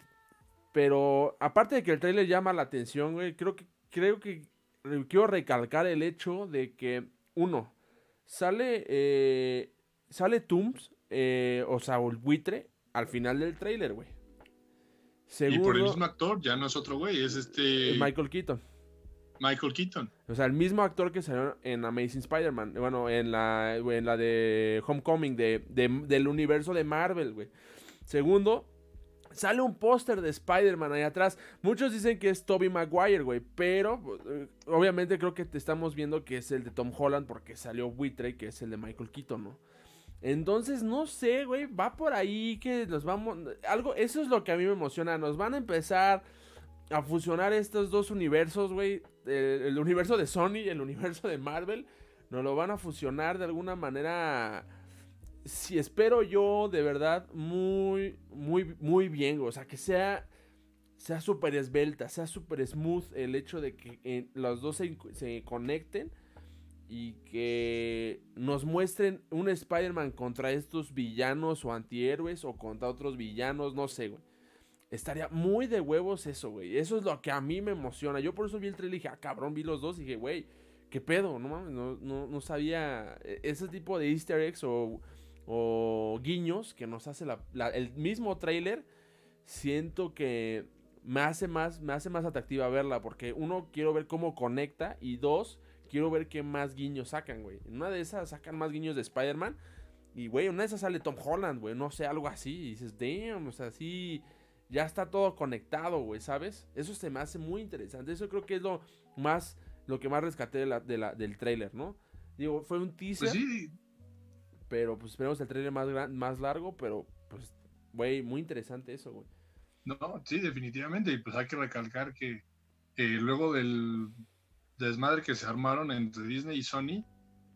Speaker 1: Pero aparte de que el trailer llama la atención, güey, creo que. Creo que. Quiero recalcar el hecho de que. Uno. Sale. eh, sale Tooms. eh, o sea, el buitre. Al final del trailer, güey.
Speaker 3: Y
Speaker 1: Segundo.
Speaker 3: por el mismo actor, ya no es otro güey, es este
Speaker 1: es Michael Keaton.
Speaker 3: Michael Keaton.
Speaker 1: O sea, el mismo actor que salió en Amazing Spider-Man. Bueno, en la, en la de Homecoming, de, de- del universo de Marvel, güey. Segundo, sale un póster de Spider-Man ahí atrás. Muchos dicen que es Tobey Maguire, güey. Pero, eh, obviamente creo que te estamos viendo que es el de Tom Holland porque salió Buitre, que es el de Michael Keaton, ¿no? Entonces, no sé, güey, va por ahí que nos vamos... Algo, eso es lo que a mí me emociona. Nos van a empezar a fusionar estos dos universos, güey. El, el universo de Sony y el universo de Marvel. Nos lo van a fusionar de alguna manera. Si espero yo, de verdad, muy, muy, muy bien. O sea, que sea. Sea súper esbelta, sea súper smooth el hecho de que eh, los dos se, se conecten y que nos muestren un Spider-Man contra estos villanos o antihéroes o contra otros villanos, no sé, güey. Estaría muy de huevos eso, güey. Eso es lo que a mí me emociona. Yo por eso vi el trailer y dije, ah, cabrón, vi los dos y dije, güey, ¿qué pedo? No mames, no, no, no sabía e- ese tipo de easter eggs o, o guiños que nos hace la- la- el mismo trailer. Siento que me hace más, me hace más atractiva verla porque uno, quiero ver cómo conecta y dos, quiero ver qué más guiños sacan, güey. En una de esas sacan más guiños de Spider-Man y, güey, en una de esas sale Tom Holland, güey, no sé, algo así. Y dices, damn, o sea, sí ya está todo conectado, güey, ¿sabes? Eso se me hace muy interesante. Eso creo que es lo más, lo que más rescaté de la, de la- del trailer, ¿no? Digo, fue un teaser,
Speaker 3: Pues sí,
Speaker 1: pero pues esperemos el trailer más, gran- más largo, pero pues, güey, muy interesante eso, güey.
Speaker 3: no, sí, definitivamente. Y pues hay que recalcar que eh, luego del desmadre que se armaron entre Disney y Sony,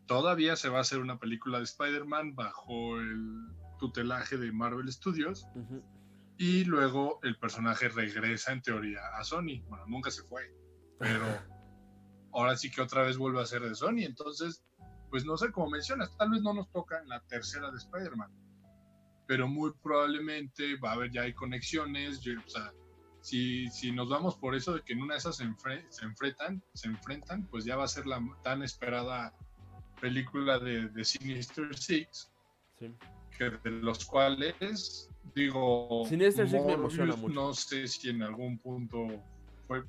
Speaker 3: todavía se va a hacer una película de Spider-Man bajo el tutelaje de Marvel Studios. Y luego el personaje regresa en teoría a Sony. Bueno, nunca se fue, pero ahora sí que otra vez vuelve a ser de Sony. Entonces, pues no sé, como mencionas, tal vez no nos toca en la tercera de Spider-Man, pero muy probablemente va a haber ya hay conexiones. yo- o sea, si, si nos vamos por eso de que en una de esas se, enfre- se enfrentan, se enfrentan, pues ya va a ser la tan esperada película de, de Sinister Six
Speaker 1: Sí.
Speaker 3: que de los cuales digo,
Speaker 1: Sinister Six me emociona mucho.
Speaker 3: no sé si en algún punto fue,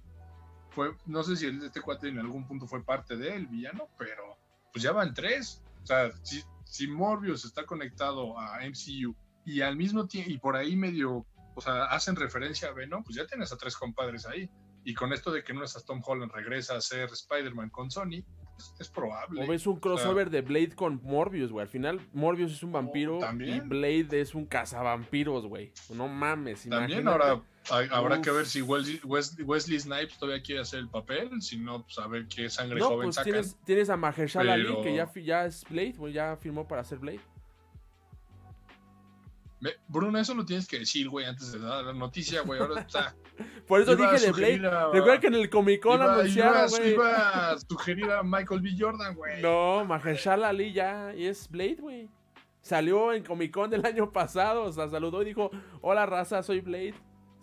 Speaker 3: fue, no sé si el- este cuate en algún punto fue parte del villano, pero pues ya van tres. O sea, si, si Morbius está conectado a MCU y al mismo tiempo, y por ahí medio, o sea, hacen referencia a Venom, pues ya tienes a tres compadres ahí. Y con esto de que no estás Tom Holland regresa a ser Spider-Man con Sony, pues, es probable.
Speaker 1: O ves un crossover de Blade con Morbius, güey. Al final, Morbius es un vampiro y. Blade es un cazavampiros, güey. No mames.
Speaker 3: También
Speaker 1: imagínate.
Speaker 3: ahora habrá que ver si Wesley, Wes- Wesley Snipes todavía quiere hacer el papel, si no, pues a ver qué sangre
Speaker 1: No,
Speaker 3: joven
Speaker 1: pues
Speaker 3: sacan.
Speaker 1: tienes, tienes a Mahershala Ali,
Speaker 3: Pero-
Speaker 1: que ya, ya es Blade. Ya firmó para ser Blade.
Speaker 3: Bruno, eso lo tienes que decir, güey, antes de dar la noticia, güey. Ahora está.
Speaker 1: Por eso
Speaker 3: Iba
Speaker 1: dije de Blade.
Speaker 3: a-
Speaker 1: Recuerda que en el Comic Con anunciaron, güey.
Speaker 3: iba a sugerir a Michael B. Jordan, güey.
Speaker 1: No, Mahershala Ali ya es Blade, güey. Salió en Comic Con del año pasado, o sea, saludó y dijo, hola raza, soy Blade.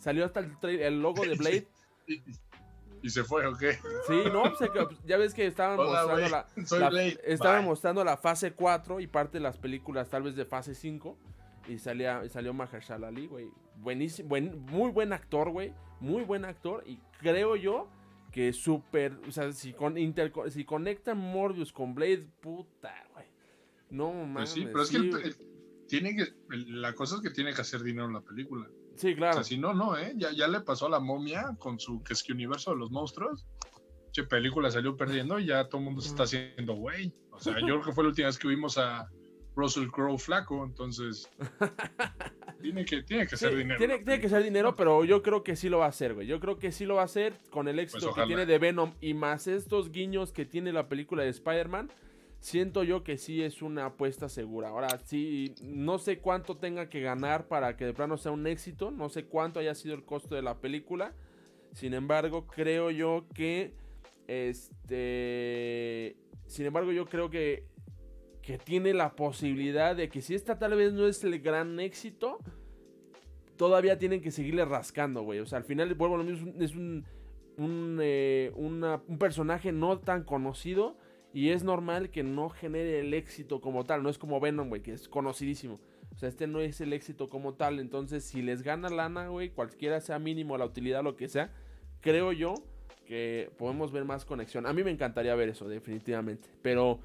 Speaker 1: Salió hasta el, el logo de Blade.
Speaker 3: Y, se fue, ¿o qué?
Speaker 1: Sí, no, pues, que- ya ves que estaban
Speaker 3: Hola,
Speaker 1: mostrando la,
Speaker 3: Soy
Speaker 1: la-
Speaker 3: Blade.
Speaker 1: estaban mostrando la fase 4 y parte de las películas tal vez de fase 5 y salía y salió Mahershala Ali, güey. Buenísimo, buen, muy buen actor, güey. Muy buen actor y creo yo que súper, o sea, si con interco- si conectan Morbius con Blade, puta, güey. No mames.
Speaker 3: Pues sí, pero es que el- el- tiene que. La cosa es que tiene que hacer dinero la película.
Speaker 1: Sí,
Speaker 3: O
Speaker 1: claro.
Speaker 3: sea, si no, no, ¿eh? Ya, ya le pasó a la momia con su que es que universo de los monstruos. Che, película salió perdiendo y ya todo el mundo se está haciendo güey. O sea, yo creo que fue la última vez que vimos a Russell Crowe flaco, entonces. tiene que, tiene que
Speaker 1: Sí,
Speaker 3: ser dinero.
Speaker 1: tiene, tiene que ser dinero, pero yo creo que sí lo va a hacer, güey. Yo creo que sí lo va a hacer con el éxito que
Speaker 3: Pues ojalá.
Speaker 1: tiene de Venom y más estos guiños que tiene la película de Spider-Man. Siento yo que sí es una apuesta segura. Ahora sí, no sé cuánto tenga que ganar para que de plano sea un éxito. No sé cuánto haya sido el costo de la película. Sin embargo, creo yo que. Este. Sin embargo, yo creo que. Que tiene la posibilidad de que si esta tal vez no es el gran éxito todavía tienen que seguirle rascando, güey. O sea, al final, vuelvo a lo mismo, es un, un, eh, una- un personaje no tan conocido y es normal que no genere el éxito como tal. No es como Venom, güey, que es conocidísimo. O sea, este no es el éxito como tal. Entonces, si les gana lana, güey, cualquiera sea mínimo la utilidad, lo que sea, creo yo que podemos ver más conexión. A mí me encantaría ver eso, definitivamente. Pero...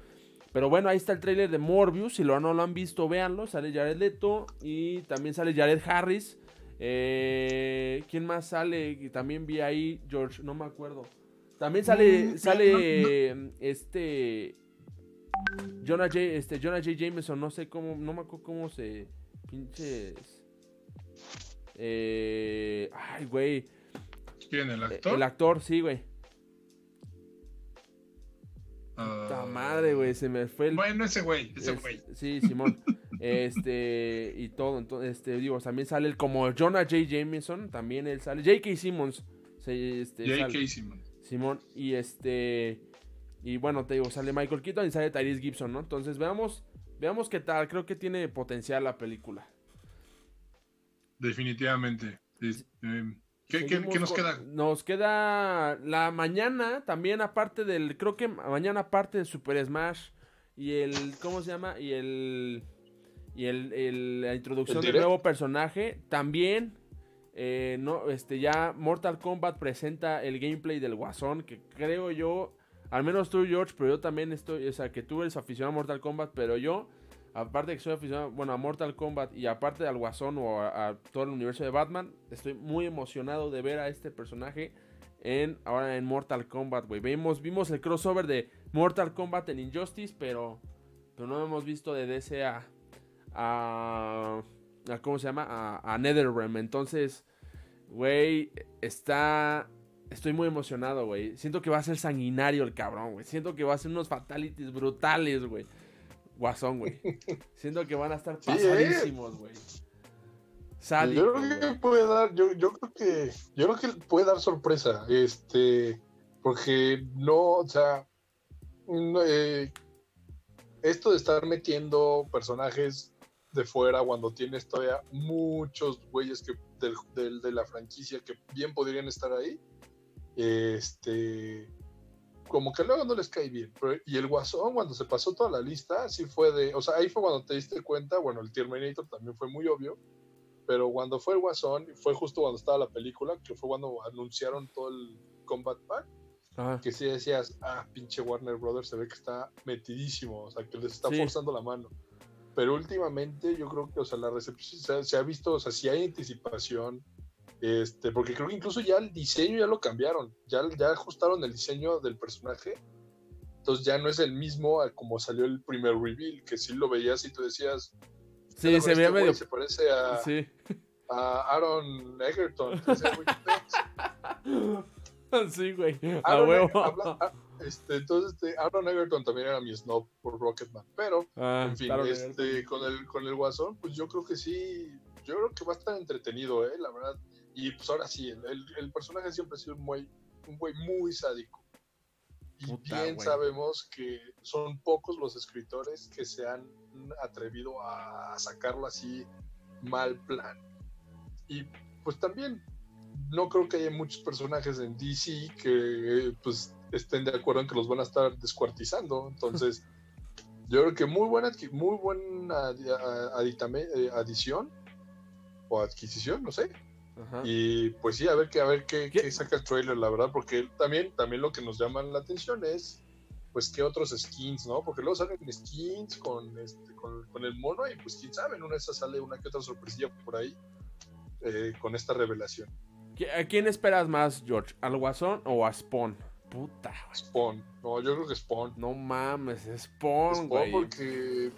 Speaker 1: Pero bueno, ahí está el tráiler de Morbius. Si lo, no lo han visto, véanlo. Sale Jared Leto y también sale Jared Harris. Eh, ¿Quién más sale? También vi ahí George, no me acuerdo. También sale,
Speaker 3: Mm,
Speaker 1: sale este Jonah J, este Jonah J. Jameson, no sé cómo, no me acuerdo cómo se pinches. Eh, ay, güey,
Speaker 3: ¿Quién? ¿El
Speaker 1: eh,
Speaker 3: actor?
Speaker 1: el actor, sí, güey.
Speaker 3: Ah,
Speaker 1: Puta madre, güey, se me fue el
Speaker 3: Bueno, ese güey, ese
Speaker 1: Es-
Speaker 3: güey.
Speaker 1: Sí, Simón. este, y todo. Entonces, este, digo, también sale el como Jonah J. Jameson, también él sale. J.K. Simmons. se- este,
Speaker 3: J.K. Simmons.
Speaker 1: Simón. Y este. Y bueno, te digo, sale Michael Keaton y sale Tyrese Gibson, ¿no? Entonces, veamos. Veamos qué tal. Creo que tiene potencial la película.
Speaker 3: Definitivamente. Es- eh, ¿Qué, qué- qué nos
Speaker 1: con-
Speaker 3: queda?
Speaker 1: Nos queda la mañana, también aparte del, creo que mañana aparte de Super Smash y el, ¿cómo se llama? Y el, y el, el- la introducción
Speaker 4: ¿El
Speaker 1: del nuevo personaje, también, eh, no, este, ya Mortal Kombat presenta el gameplay del Guasón, que creo yo, al menos tú George, pero yo también estoy, o sea, que tú eres aficionado a Mortal Kombat, pero yo, aparte de que soy aficionado, bueno, a Mortal Kombat y aparte al Guasón o a, todo el universo de Batman, estoy muy emocionado de ver a este personaje en ahora en Mortal Kombat, güey. Vimos, vimos el crossover de Mortal Kombat en Injustice, pero, pero no hemos visto de DC a, a, a- ¿cómo se llama? A, a NetherRealm. Entonces, güey, está... Estoy muy emocionado, güey. Siento que va a ser sanguinario el cabrón, güey. Siento que va a ser unos fatalities brutales, güey. Guasón, güey. Siento que van a estar
Speaker 4: ¿eh?
Speaker 1: pasadísimos, güey.
Speaker 4: Yo creo que puede dar, yo, yo creo que, yo creo que puede dar sorpresa, este, porque no, o sea, no, eh, esto de estar metiendo personajes de fuera cuando tienes todavía muchos güeyes que del, del- de la franquicia que bien podrían estar ahí, este, como que luego no les cae bien. Pero- y el Guasón, cuando se pasó toda la lista, sí fue de, o sea, ahí fue cuando te diste cuenta, bueno, el Terminator también fue muy obvio,
Speaker 3: pero cuando fue el Guasón, fue justo cuando estaba la película, que fue cuando anunciaron todo el Combat Pack,
Speaker 1: Ajá.
Speaker 3: que sí decías, ah, pinche Warner Brothers se ve que está metidísimo, o sea, que les está
Speaker 1: Sí.
Speaker 3: forzando la mano. Pero últimamente yo creo que, o sea, la recepción se, ha- se ha visto, o sea, si hay anticipación, este, porque creo que incluso ya el diseño ya lo cambiaron, ya, ya ajustaron el diseño del personaje, entonces ya no es el mismo a como salió el primer reveal, que sí lo veías y tú decías,
Speaker 1: Sí,
Speaker 3: "Este
Speaker 1: se veía
Speaker 3: güey
Speaker 1: medio.
Speaker 3: Se parece a,
Speaker 1: Sí.
Speaker 3: a Aaron Egerton.
Speaker 1: Sí, güey. A
Speaker 3: Aaron,
Speaker 1: huevo.
Speaker 3: habla- ah, este, entonces, este, Aaron Egerton también era mi snob por Rocketman, pero
Speaker 1: Ah,
Speaker 3: en fin,
Speaker 1: claro,
Speaker 3: este, con el con el Guasón, pues yo creo que sí, yo creo que va a estar entretenido, eh, la verdad. Y pues ahora sí, el, el- el personaje siempre ha sido un güey, un güey muy sádico. Y
Speaker 1: Puta,
Speaker 3: bien sabemos que son pocos los escritores que se han atrevido a sacarlo así mal plan. Y pues también no creo que haya muchos personajes en DC que pues estén de acuerdo en que los van a estar descuartizando. Entonces, yo creo que muy buena, muy buena eh, adición o adquisición, no sé.
Speaker 1: Ajá.
Speaker 3: Y pues sí, a ver qué, a ver qué, saca el trailer, la verdad, porque también, también lo que nos llama la atención es pues qué otros skins, ¿no? Porque luego salen skins con este, con, con el mono y pues quién sabe, en una de esas sale una que otra sorpresilla por ahí eh, con esta revelación.
Speaker 1: ¿Qui- ¿A quién esperas más, George? ¿Al Guasón o a Spawn? Puta, güey.
Speaker 3: Spawn, no, yo creo que Spawn.
Speaker 1: No mames, es Spawn,
Speaker 3: Spawn
Speaker 1: güey.
Speaker 3: porque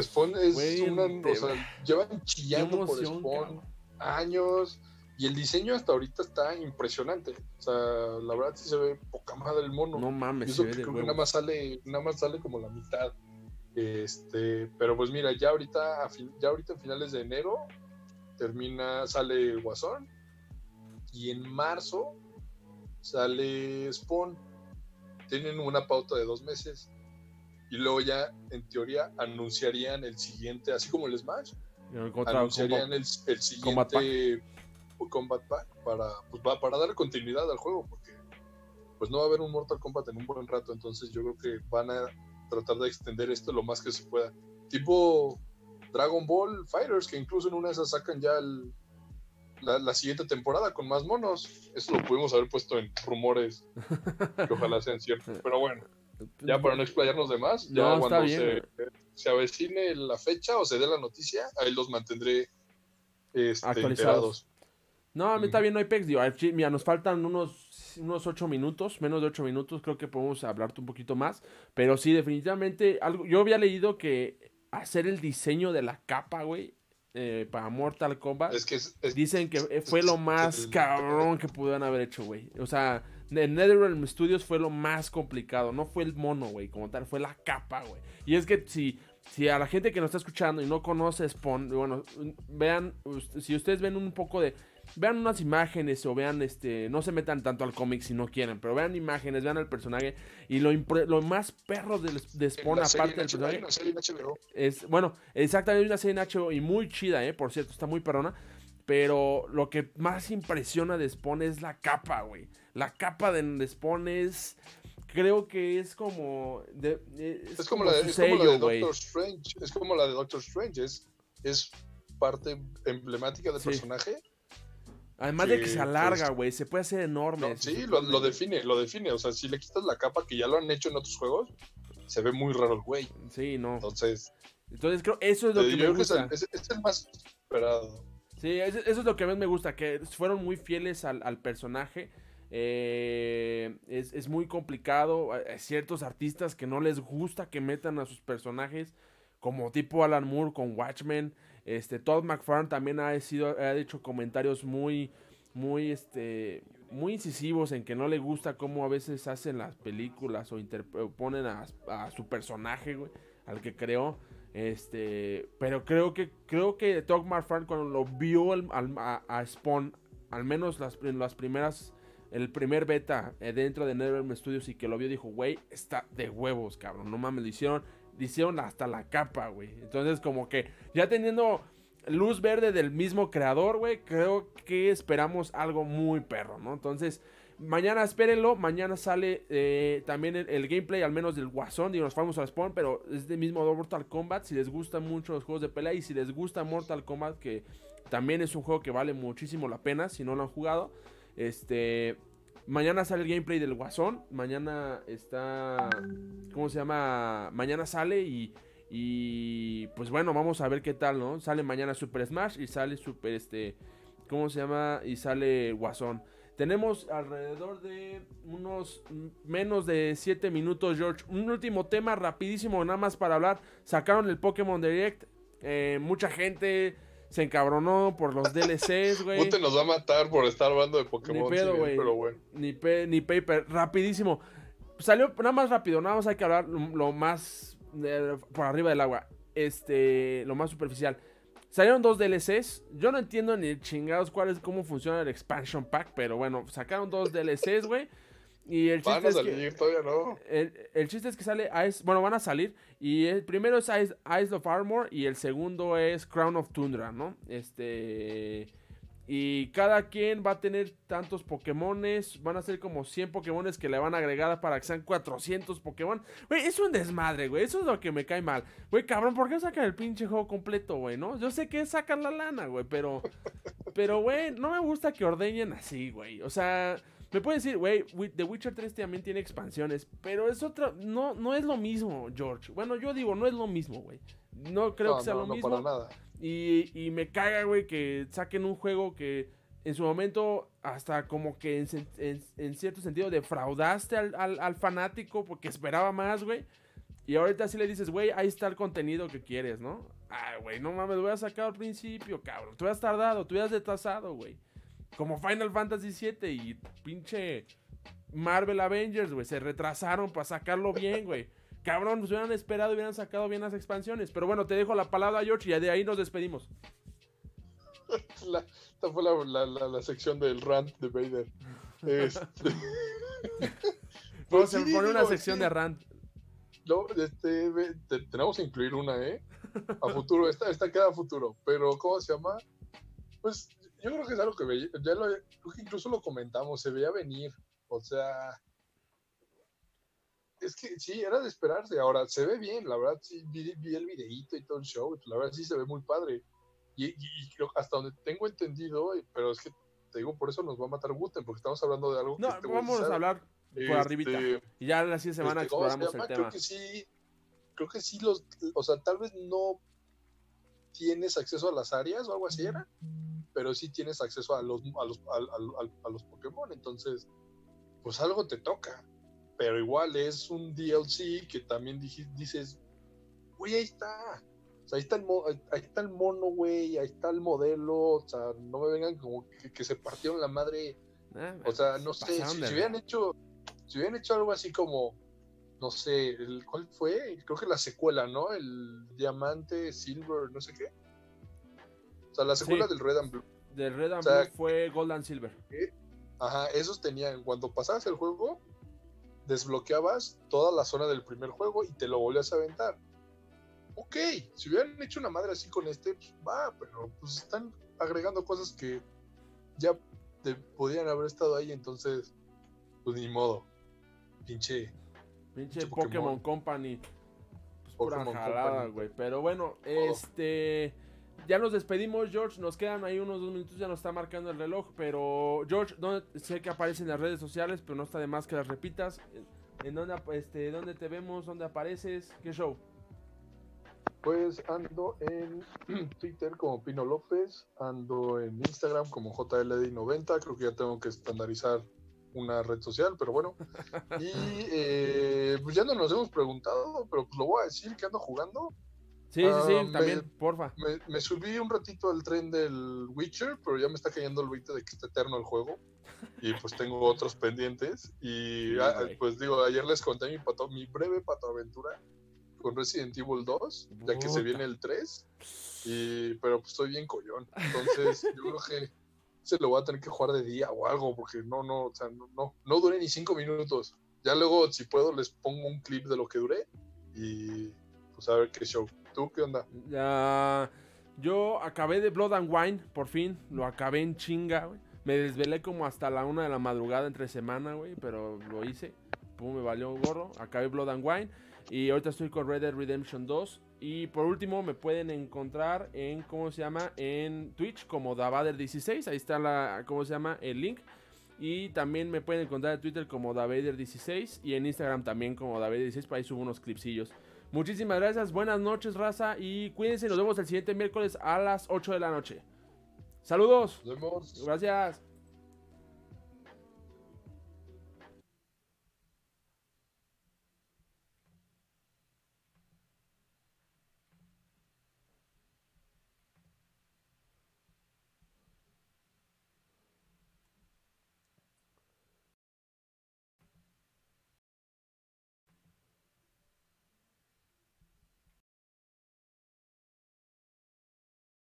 Speaker 3: Spawn es
Speaker 1: Güey,
Speaker 3: una,
Speaker 1: te-
Speaker 3: o sea, llevan chillando por Spawn
Speaker 1: cabrón.
Speaker 3: años y el diseño hasta ahorita está impresionante. O sea, la verdad sí se ve poca madre el mono.
Speaker 1: No
Speaker 3: Y
Speaker 1: mames,
Speaker 3: eso
Speaker 1: se ve
Speaker 3: que creo que nada más sale, nada más sale como la mitad. Este, pero pues mira, ya ahorita, a fin- ya ahorita en finales de enero termina, sale el Guasón y en marzo sale Spawn. Tienen una pauta de dos meses y luego ya en teoría anunciarían el siguiente, así como el Smash, anunciarían el, el
Speaker 1: Combat Pack.
Speaker 3: siguiente Combat Pack para, pues, para darle continuidad al juego, porque pues no va a haber un Mortal Kombat en un buen rato, entonces yo creo que van a tratar de extender esto lo más que se pueda. Tipo Dragon Ball Fighters, que incluso en una de esas sacan ya el- la, la siguiente temporada con más monos. Eso lo pudimos haber puesto en rumores que ojalá sean ciertos. Pero bueno, ya para no explayarnos de más, ya
Speaker 1: No,
Speaker 3: cuando se, se avecine la fecha o se dé la noticia, ahí los mantendré este,
Speaker 1: Actualizados.
Speaker 3: enterados.
Speaker 1: No, a mí
Speaker 3: Mm.
Speaker 1: está bien, no hay pex. Digo, mira, nos faltan unos, unos 8 minutos, menos de 8 minutos. Creo que podemos hablarte un poquito más. Pero sí, definitivamente, algo, yo había leído que hacer el diseño de la capa, güey, eh, para Mortal Kombat.
Speaker 3: Es que es, es-
Speaker 1: Dicen que eh, fue lo más cabrón que pudieron haber hecho, güey. O sea, en NetherRealm Studios fue lo más complicado. No fue el mono, güey, como tal. Fue la capa, güey. Y es que si, si a la gente que nos está escuchando y no conoce Spawn, bueno, vean, si ustedes ven un poco de... Vean unas imágenes o vean, este, no se metan tanto al cómic si no quieren, pero vean imágenes, vean al personaje y lo, lo más perro de, de Spawn, aparte del personaje,
Speaker 3: hay una serie en HBO.
Speaker 1: es, bueno, exactamente una serie en HBO y muy chida, eh, por cierto, está muy perrona. Pero lo que más impresiona de Spawn es la capa, güey. La capa de, de Spawn es. Creo que es como. de- eh, es,
Speaker 3: Es como, la de, como la. Doctor Strange. Es como la de Doctor Strange. Es, es parte emblemática del
Speaker 1: Sí.
Speaker 3: personaje.
Speaker 1: Además de que se alarga,
Speaker 3: pues,
Speaker 1: güey. Se puede hacer enorme.
Speaker 3: No, sí, lo, define, lo define. O sea, si le quitas la capa que ya lo han hecho en otros juegos, se ve muy raro el güey.
Speaker 1: Sí, no.
Speaker 3: Entonces,
Speaker 1: Entonces creo eso es lo que me
Speaker 3: creo que es
Speaker 1: gusta.
Speaker 3: el, es- es el más esperado.
Speaker 1: Sí, eso, eso es lo que más me gusta, que fueron muy fieles al, al personaje. Eh, es, es muy complicado. Hay ciertos artistas que no les gusta que metan a sus personajes, como tipo Alan Moore con Watchmen. Este, Todd McFarlane también ha, sido, ha hecho comentarios muy, muy, este, muy incisivos en que no le gusta cómo a veces hacen las películas o, interp- o ponen a, su personaje, güey, al que creó. Este, pero creo que creo que Todd McFarlane cuando lo vio al- al- a, Spawn, al menos las, en las primeras, el primer beta eh, dentro de NetherRealm Studios y que lo vio dijo, güey, está de huevos, cabrón, no mames, lo hicieron, le hicieron hasta la capa, güey. Entonces como que ya teniendo luz verde del mismo creador, güey, creo que esperamos algo muy perro, ¿no? Entonces Mañana espérenlo, mañana sale eh, también el, gameplay, al menos del Guasón, y nos vamos a Spawn, pero es del mismo Mortal Kombat. Si les gustan mucho los juegos de pelea y si les gusta Mortal Kombat, que también es un juego que vale muchísimo la pena si no lo han jugado. Este, mañana sale el gameplay del Guasón. Mañana está, ¿cómo se llama? Mañana sale y, y pues bueno, vamos a ver qué tal, ¿no? Sale mañana Super Smash y sale Super, este, ¿cómo se llama? Y sale Guasón. Tenemos alrededor de unos menos de 7 minutos, George. Un último tema rapidísimo, nada más para hablar. Sacaron el Pokémon Direct. Eh, mucha gente se encabronó por los DLCs, güey.
Speaker 3: Pute nos va a matar por estar hablando de Pokémon.
Speaker 1: Ni pedo, güey.
Speaker 3: pero bueno.
Speaker 1: Ni, pe- ni paper. Rapidísimo. Salió nada más rápido. Nada más hay que hablar lo, más eh, por arriba del agua. Este, lo más superficial. Salieron dos DLCs. Yo no entiendo ni chingados cuál es, cómo funciona el expansion pack. Pero bueno, sacaron dos DLCs, güey. Y el chiste
Speaker 3: Van a
Speaker 1: es que-
Speaker 3: salir, todavía no.
Speaker 1: el, el chiste es que sale Ice, bueno, van a salir y el primero es Ice of Armor y el segundo es Crown of Tundra, ¿no? Este y cada quien va a tener tantos Pokémones, van a ser como 100 Pokémones que le van a agregar para que sean 400 Pokémon. Güey, es un desmadre, güey, eso es lo que me cae mal. Güey, cabrón, ¿por qué sacan el pinche juego completo, güey, no? Yo sé que sacan la lana, güey, pero pero güey, no me gusta que ordeñen así, güey. O sea, me puede decir, güey, The Witcher 3 también tiene expansiones, pero es otra, no, no es lo mismo, George. Bueno, yo digo, no es lo mismo, güey. No creo
Speaker 3: no,
Speaker 1: que sea
Speaker 3: no,
Speaker 1: lo
Speaker 3: no
Speaker 1: mismo.
Speaker 3: para nada.
Speaker 1: Y, y me caga, güey, que saquen un juego que en su momento hasta como que en, sen- en- en cierto sentido defraudaste al, al- al fanático porque esperaba más, güey. Y ahorita sí le dices, güey, ahí está el contenido que quieres, ¿no? Ah, güey, no mames, lo hubieras sacado al principio, cabrón. Te hubieras tardado, te hubieras detrasado, güey. Como Final Fantasy VII y pinche Marvel Avengers, güey. Se retrasaron para sacarlo bien, güey. Cabrón, pues hubieran esperado y hubieran sacado bien las expansiones. Pero bueno, te dejo la palabra, George, y de ahí nos despedimos.
Speaker 3: La- esta fue la, la- la- la sección del rant de Vader. Este... Pues sí,
Speaker 1: poner una
Speaker 3: digo,
Speaker 1: sección
Speaker 3: sí.
Speaker 1: de rant.
Speaker 3: No, este, te- tenemos que incluir una, ¿eh? A futuro, esta, esta queda a futuro. Pero, ¿cómo se llama? Pues yo creo que es algo que veía, ya lo, creo incluso lo comentamos, se veía venir. O sea, es que sí, era de esperarse. Ahora, se ve bien, la verdad, sí, vi, vi el videíto y todo el show, la verdad sí se ve muy padre. Y, y- y creo, hasta donde tengo entendido, pero es que te digo, por eso nos va a matar Guten, porque estamos hablando de algo
Speaker 1: No,
Speaker 3: que este güey sí
Speaker 1: vamos a hablar por
Speaker 3: Este,
Speaker 1: arribita. Y ya la siguiente semana
Speaker 3: este, ¿cómo se
Speaker 1: exploramos el
Speaker 3: Creo
Speaker 1: tema.
Speaker 3: que sí, creo que sí los, o sea, tal vez no tienes acceso a las áreas o algo así era, pero sí tienes acceso a los, a los, a los Pokémon, entonces, pues algo te toca, pero igual es un DLC que también dices, güey, ahí está, o sea, ahí está el, mo- ahí está el mono, güey, ahí está el modelo, o sea, no me vengan como que, que se partieron la madre
Speaker 1: Ah,
Speaker 3: o sea, no sé, si, hubieran hecho, si hubieran hecho algo así como, no sé, el, ¿cuál fue? Creo que la secuela, ¿no? El diamante, silver, no sé qué. O sea, la secuela
Speaker 1: Sí.
Speaker 3: del Red and Blue.
Speaker 1: Del Red and
Speaker 3: o sea,
Speaker 1: Blue fue Gold and Silver.
Speaker 3: Ajá, esos tenían, cuando pasabas el juego, desbloqueabas toda la zona del primer juego y te lo volvías a aventar. Ok, si hubieran hecho una madre así con este, pues va, pero pues están agregando cosas que ya te podían haber estado ahí, entonces, pues ni modo. Pinche.
Speaker 1: Pinche Pokémon,
Speaker 3: Pokémon.
Speaker 1: Company. Pues pura
Speaker 3: Pokémon
Speaker 1: jalada,
Speaker 3: Company.
Speaker 1: güey. Pero bueno, este. Ya nos despedimos, George. Nos quedan ahí unos dos minutos. Ya nos está marcando el reloj. Pero, George, ¿dónde- sé que aparece en las redes sociales, pero no está de más que las repitas. ¿En dónde, este, dónde te vemos? ¿Dónde apareces? ¿Qué show?
Speaker 3: Pues ando en Twitter como Pino López, ando en Instagram como JLD90, creo que ya tengo que estandarizar una red social, pero bueno. Y eh, pues ya no nos hemos preguntado, pero pues lo voy a decir que ando jugando.
Speaker 1: Sí, sí, sí,
Speaker 3: Ah, me-
Speaker 1: también, porfa.
Speaker 3: Me, me subí un ratito al tren del Witcher, pero ya me está cayendo el 20 de que está eterno el juego. Y pues tengo otros pendientes. Y
Speaker 1: Sí,
Speaker 3: ah, pues digo, ayer les conté mi, pato, mi breve patoaventura con Resident Evil 2, ya que se viene el 3. Y, pero pues estoy bien collón. Entonces yo creo que se lo voy a tener que jugar de día o algo, porque no, no, o sea, no, no, no duré ni 5 minutos. Ya luego, si puedo, les pongo un clip de lo que duré. Y pues a ver qué show. ¿Tú qué onda?
Speaker 1: Ya, yo acabé de Blood and Wine, por fin. Lo acabé en chinga, güey. Me desvelé como hasta la una de la madrugada entre semana, güey. Pero lo hice. Pum, me valió un gorro. Acabé Blood and Wine. Y ahorita estoy con Red Dead Redemption 2. Y por último, me pueden encontrar en, ¿cómo se llama? En Twitch como Davader16. Ahí está la, ¿cómo se llama? El link. Y también me pueden encontrar en Twitter como Davader16 y en Instagram también como Davader16. Por ahí subo unos clipsillos. Muchísimas gracias, buenas noches, raza. Y cuídense, nos vemos el siguiente miércoles a las 8 de la noche. Saludos.
Speaker 4: Nos vemos.
Speaker 1: Gracias.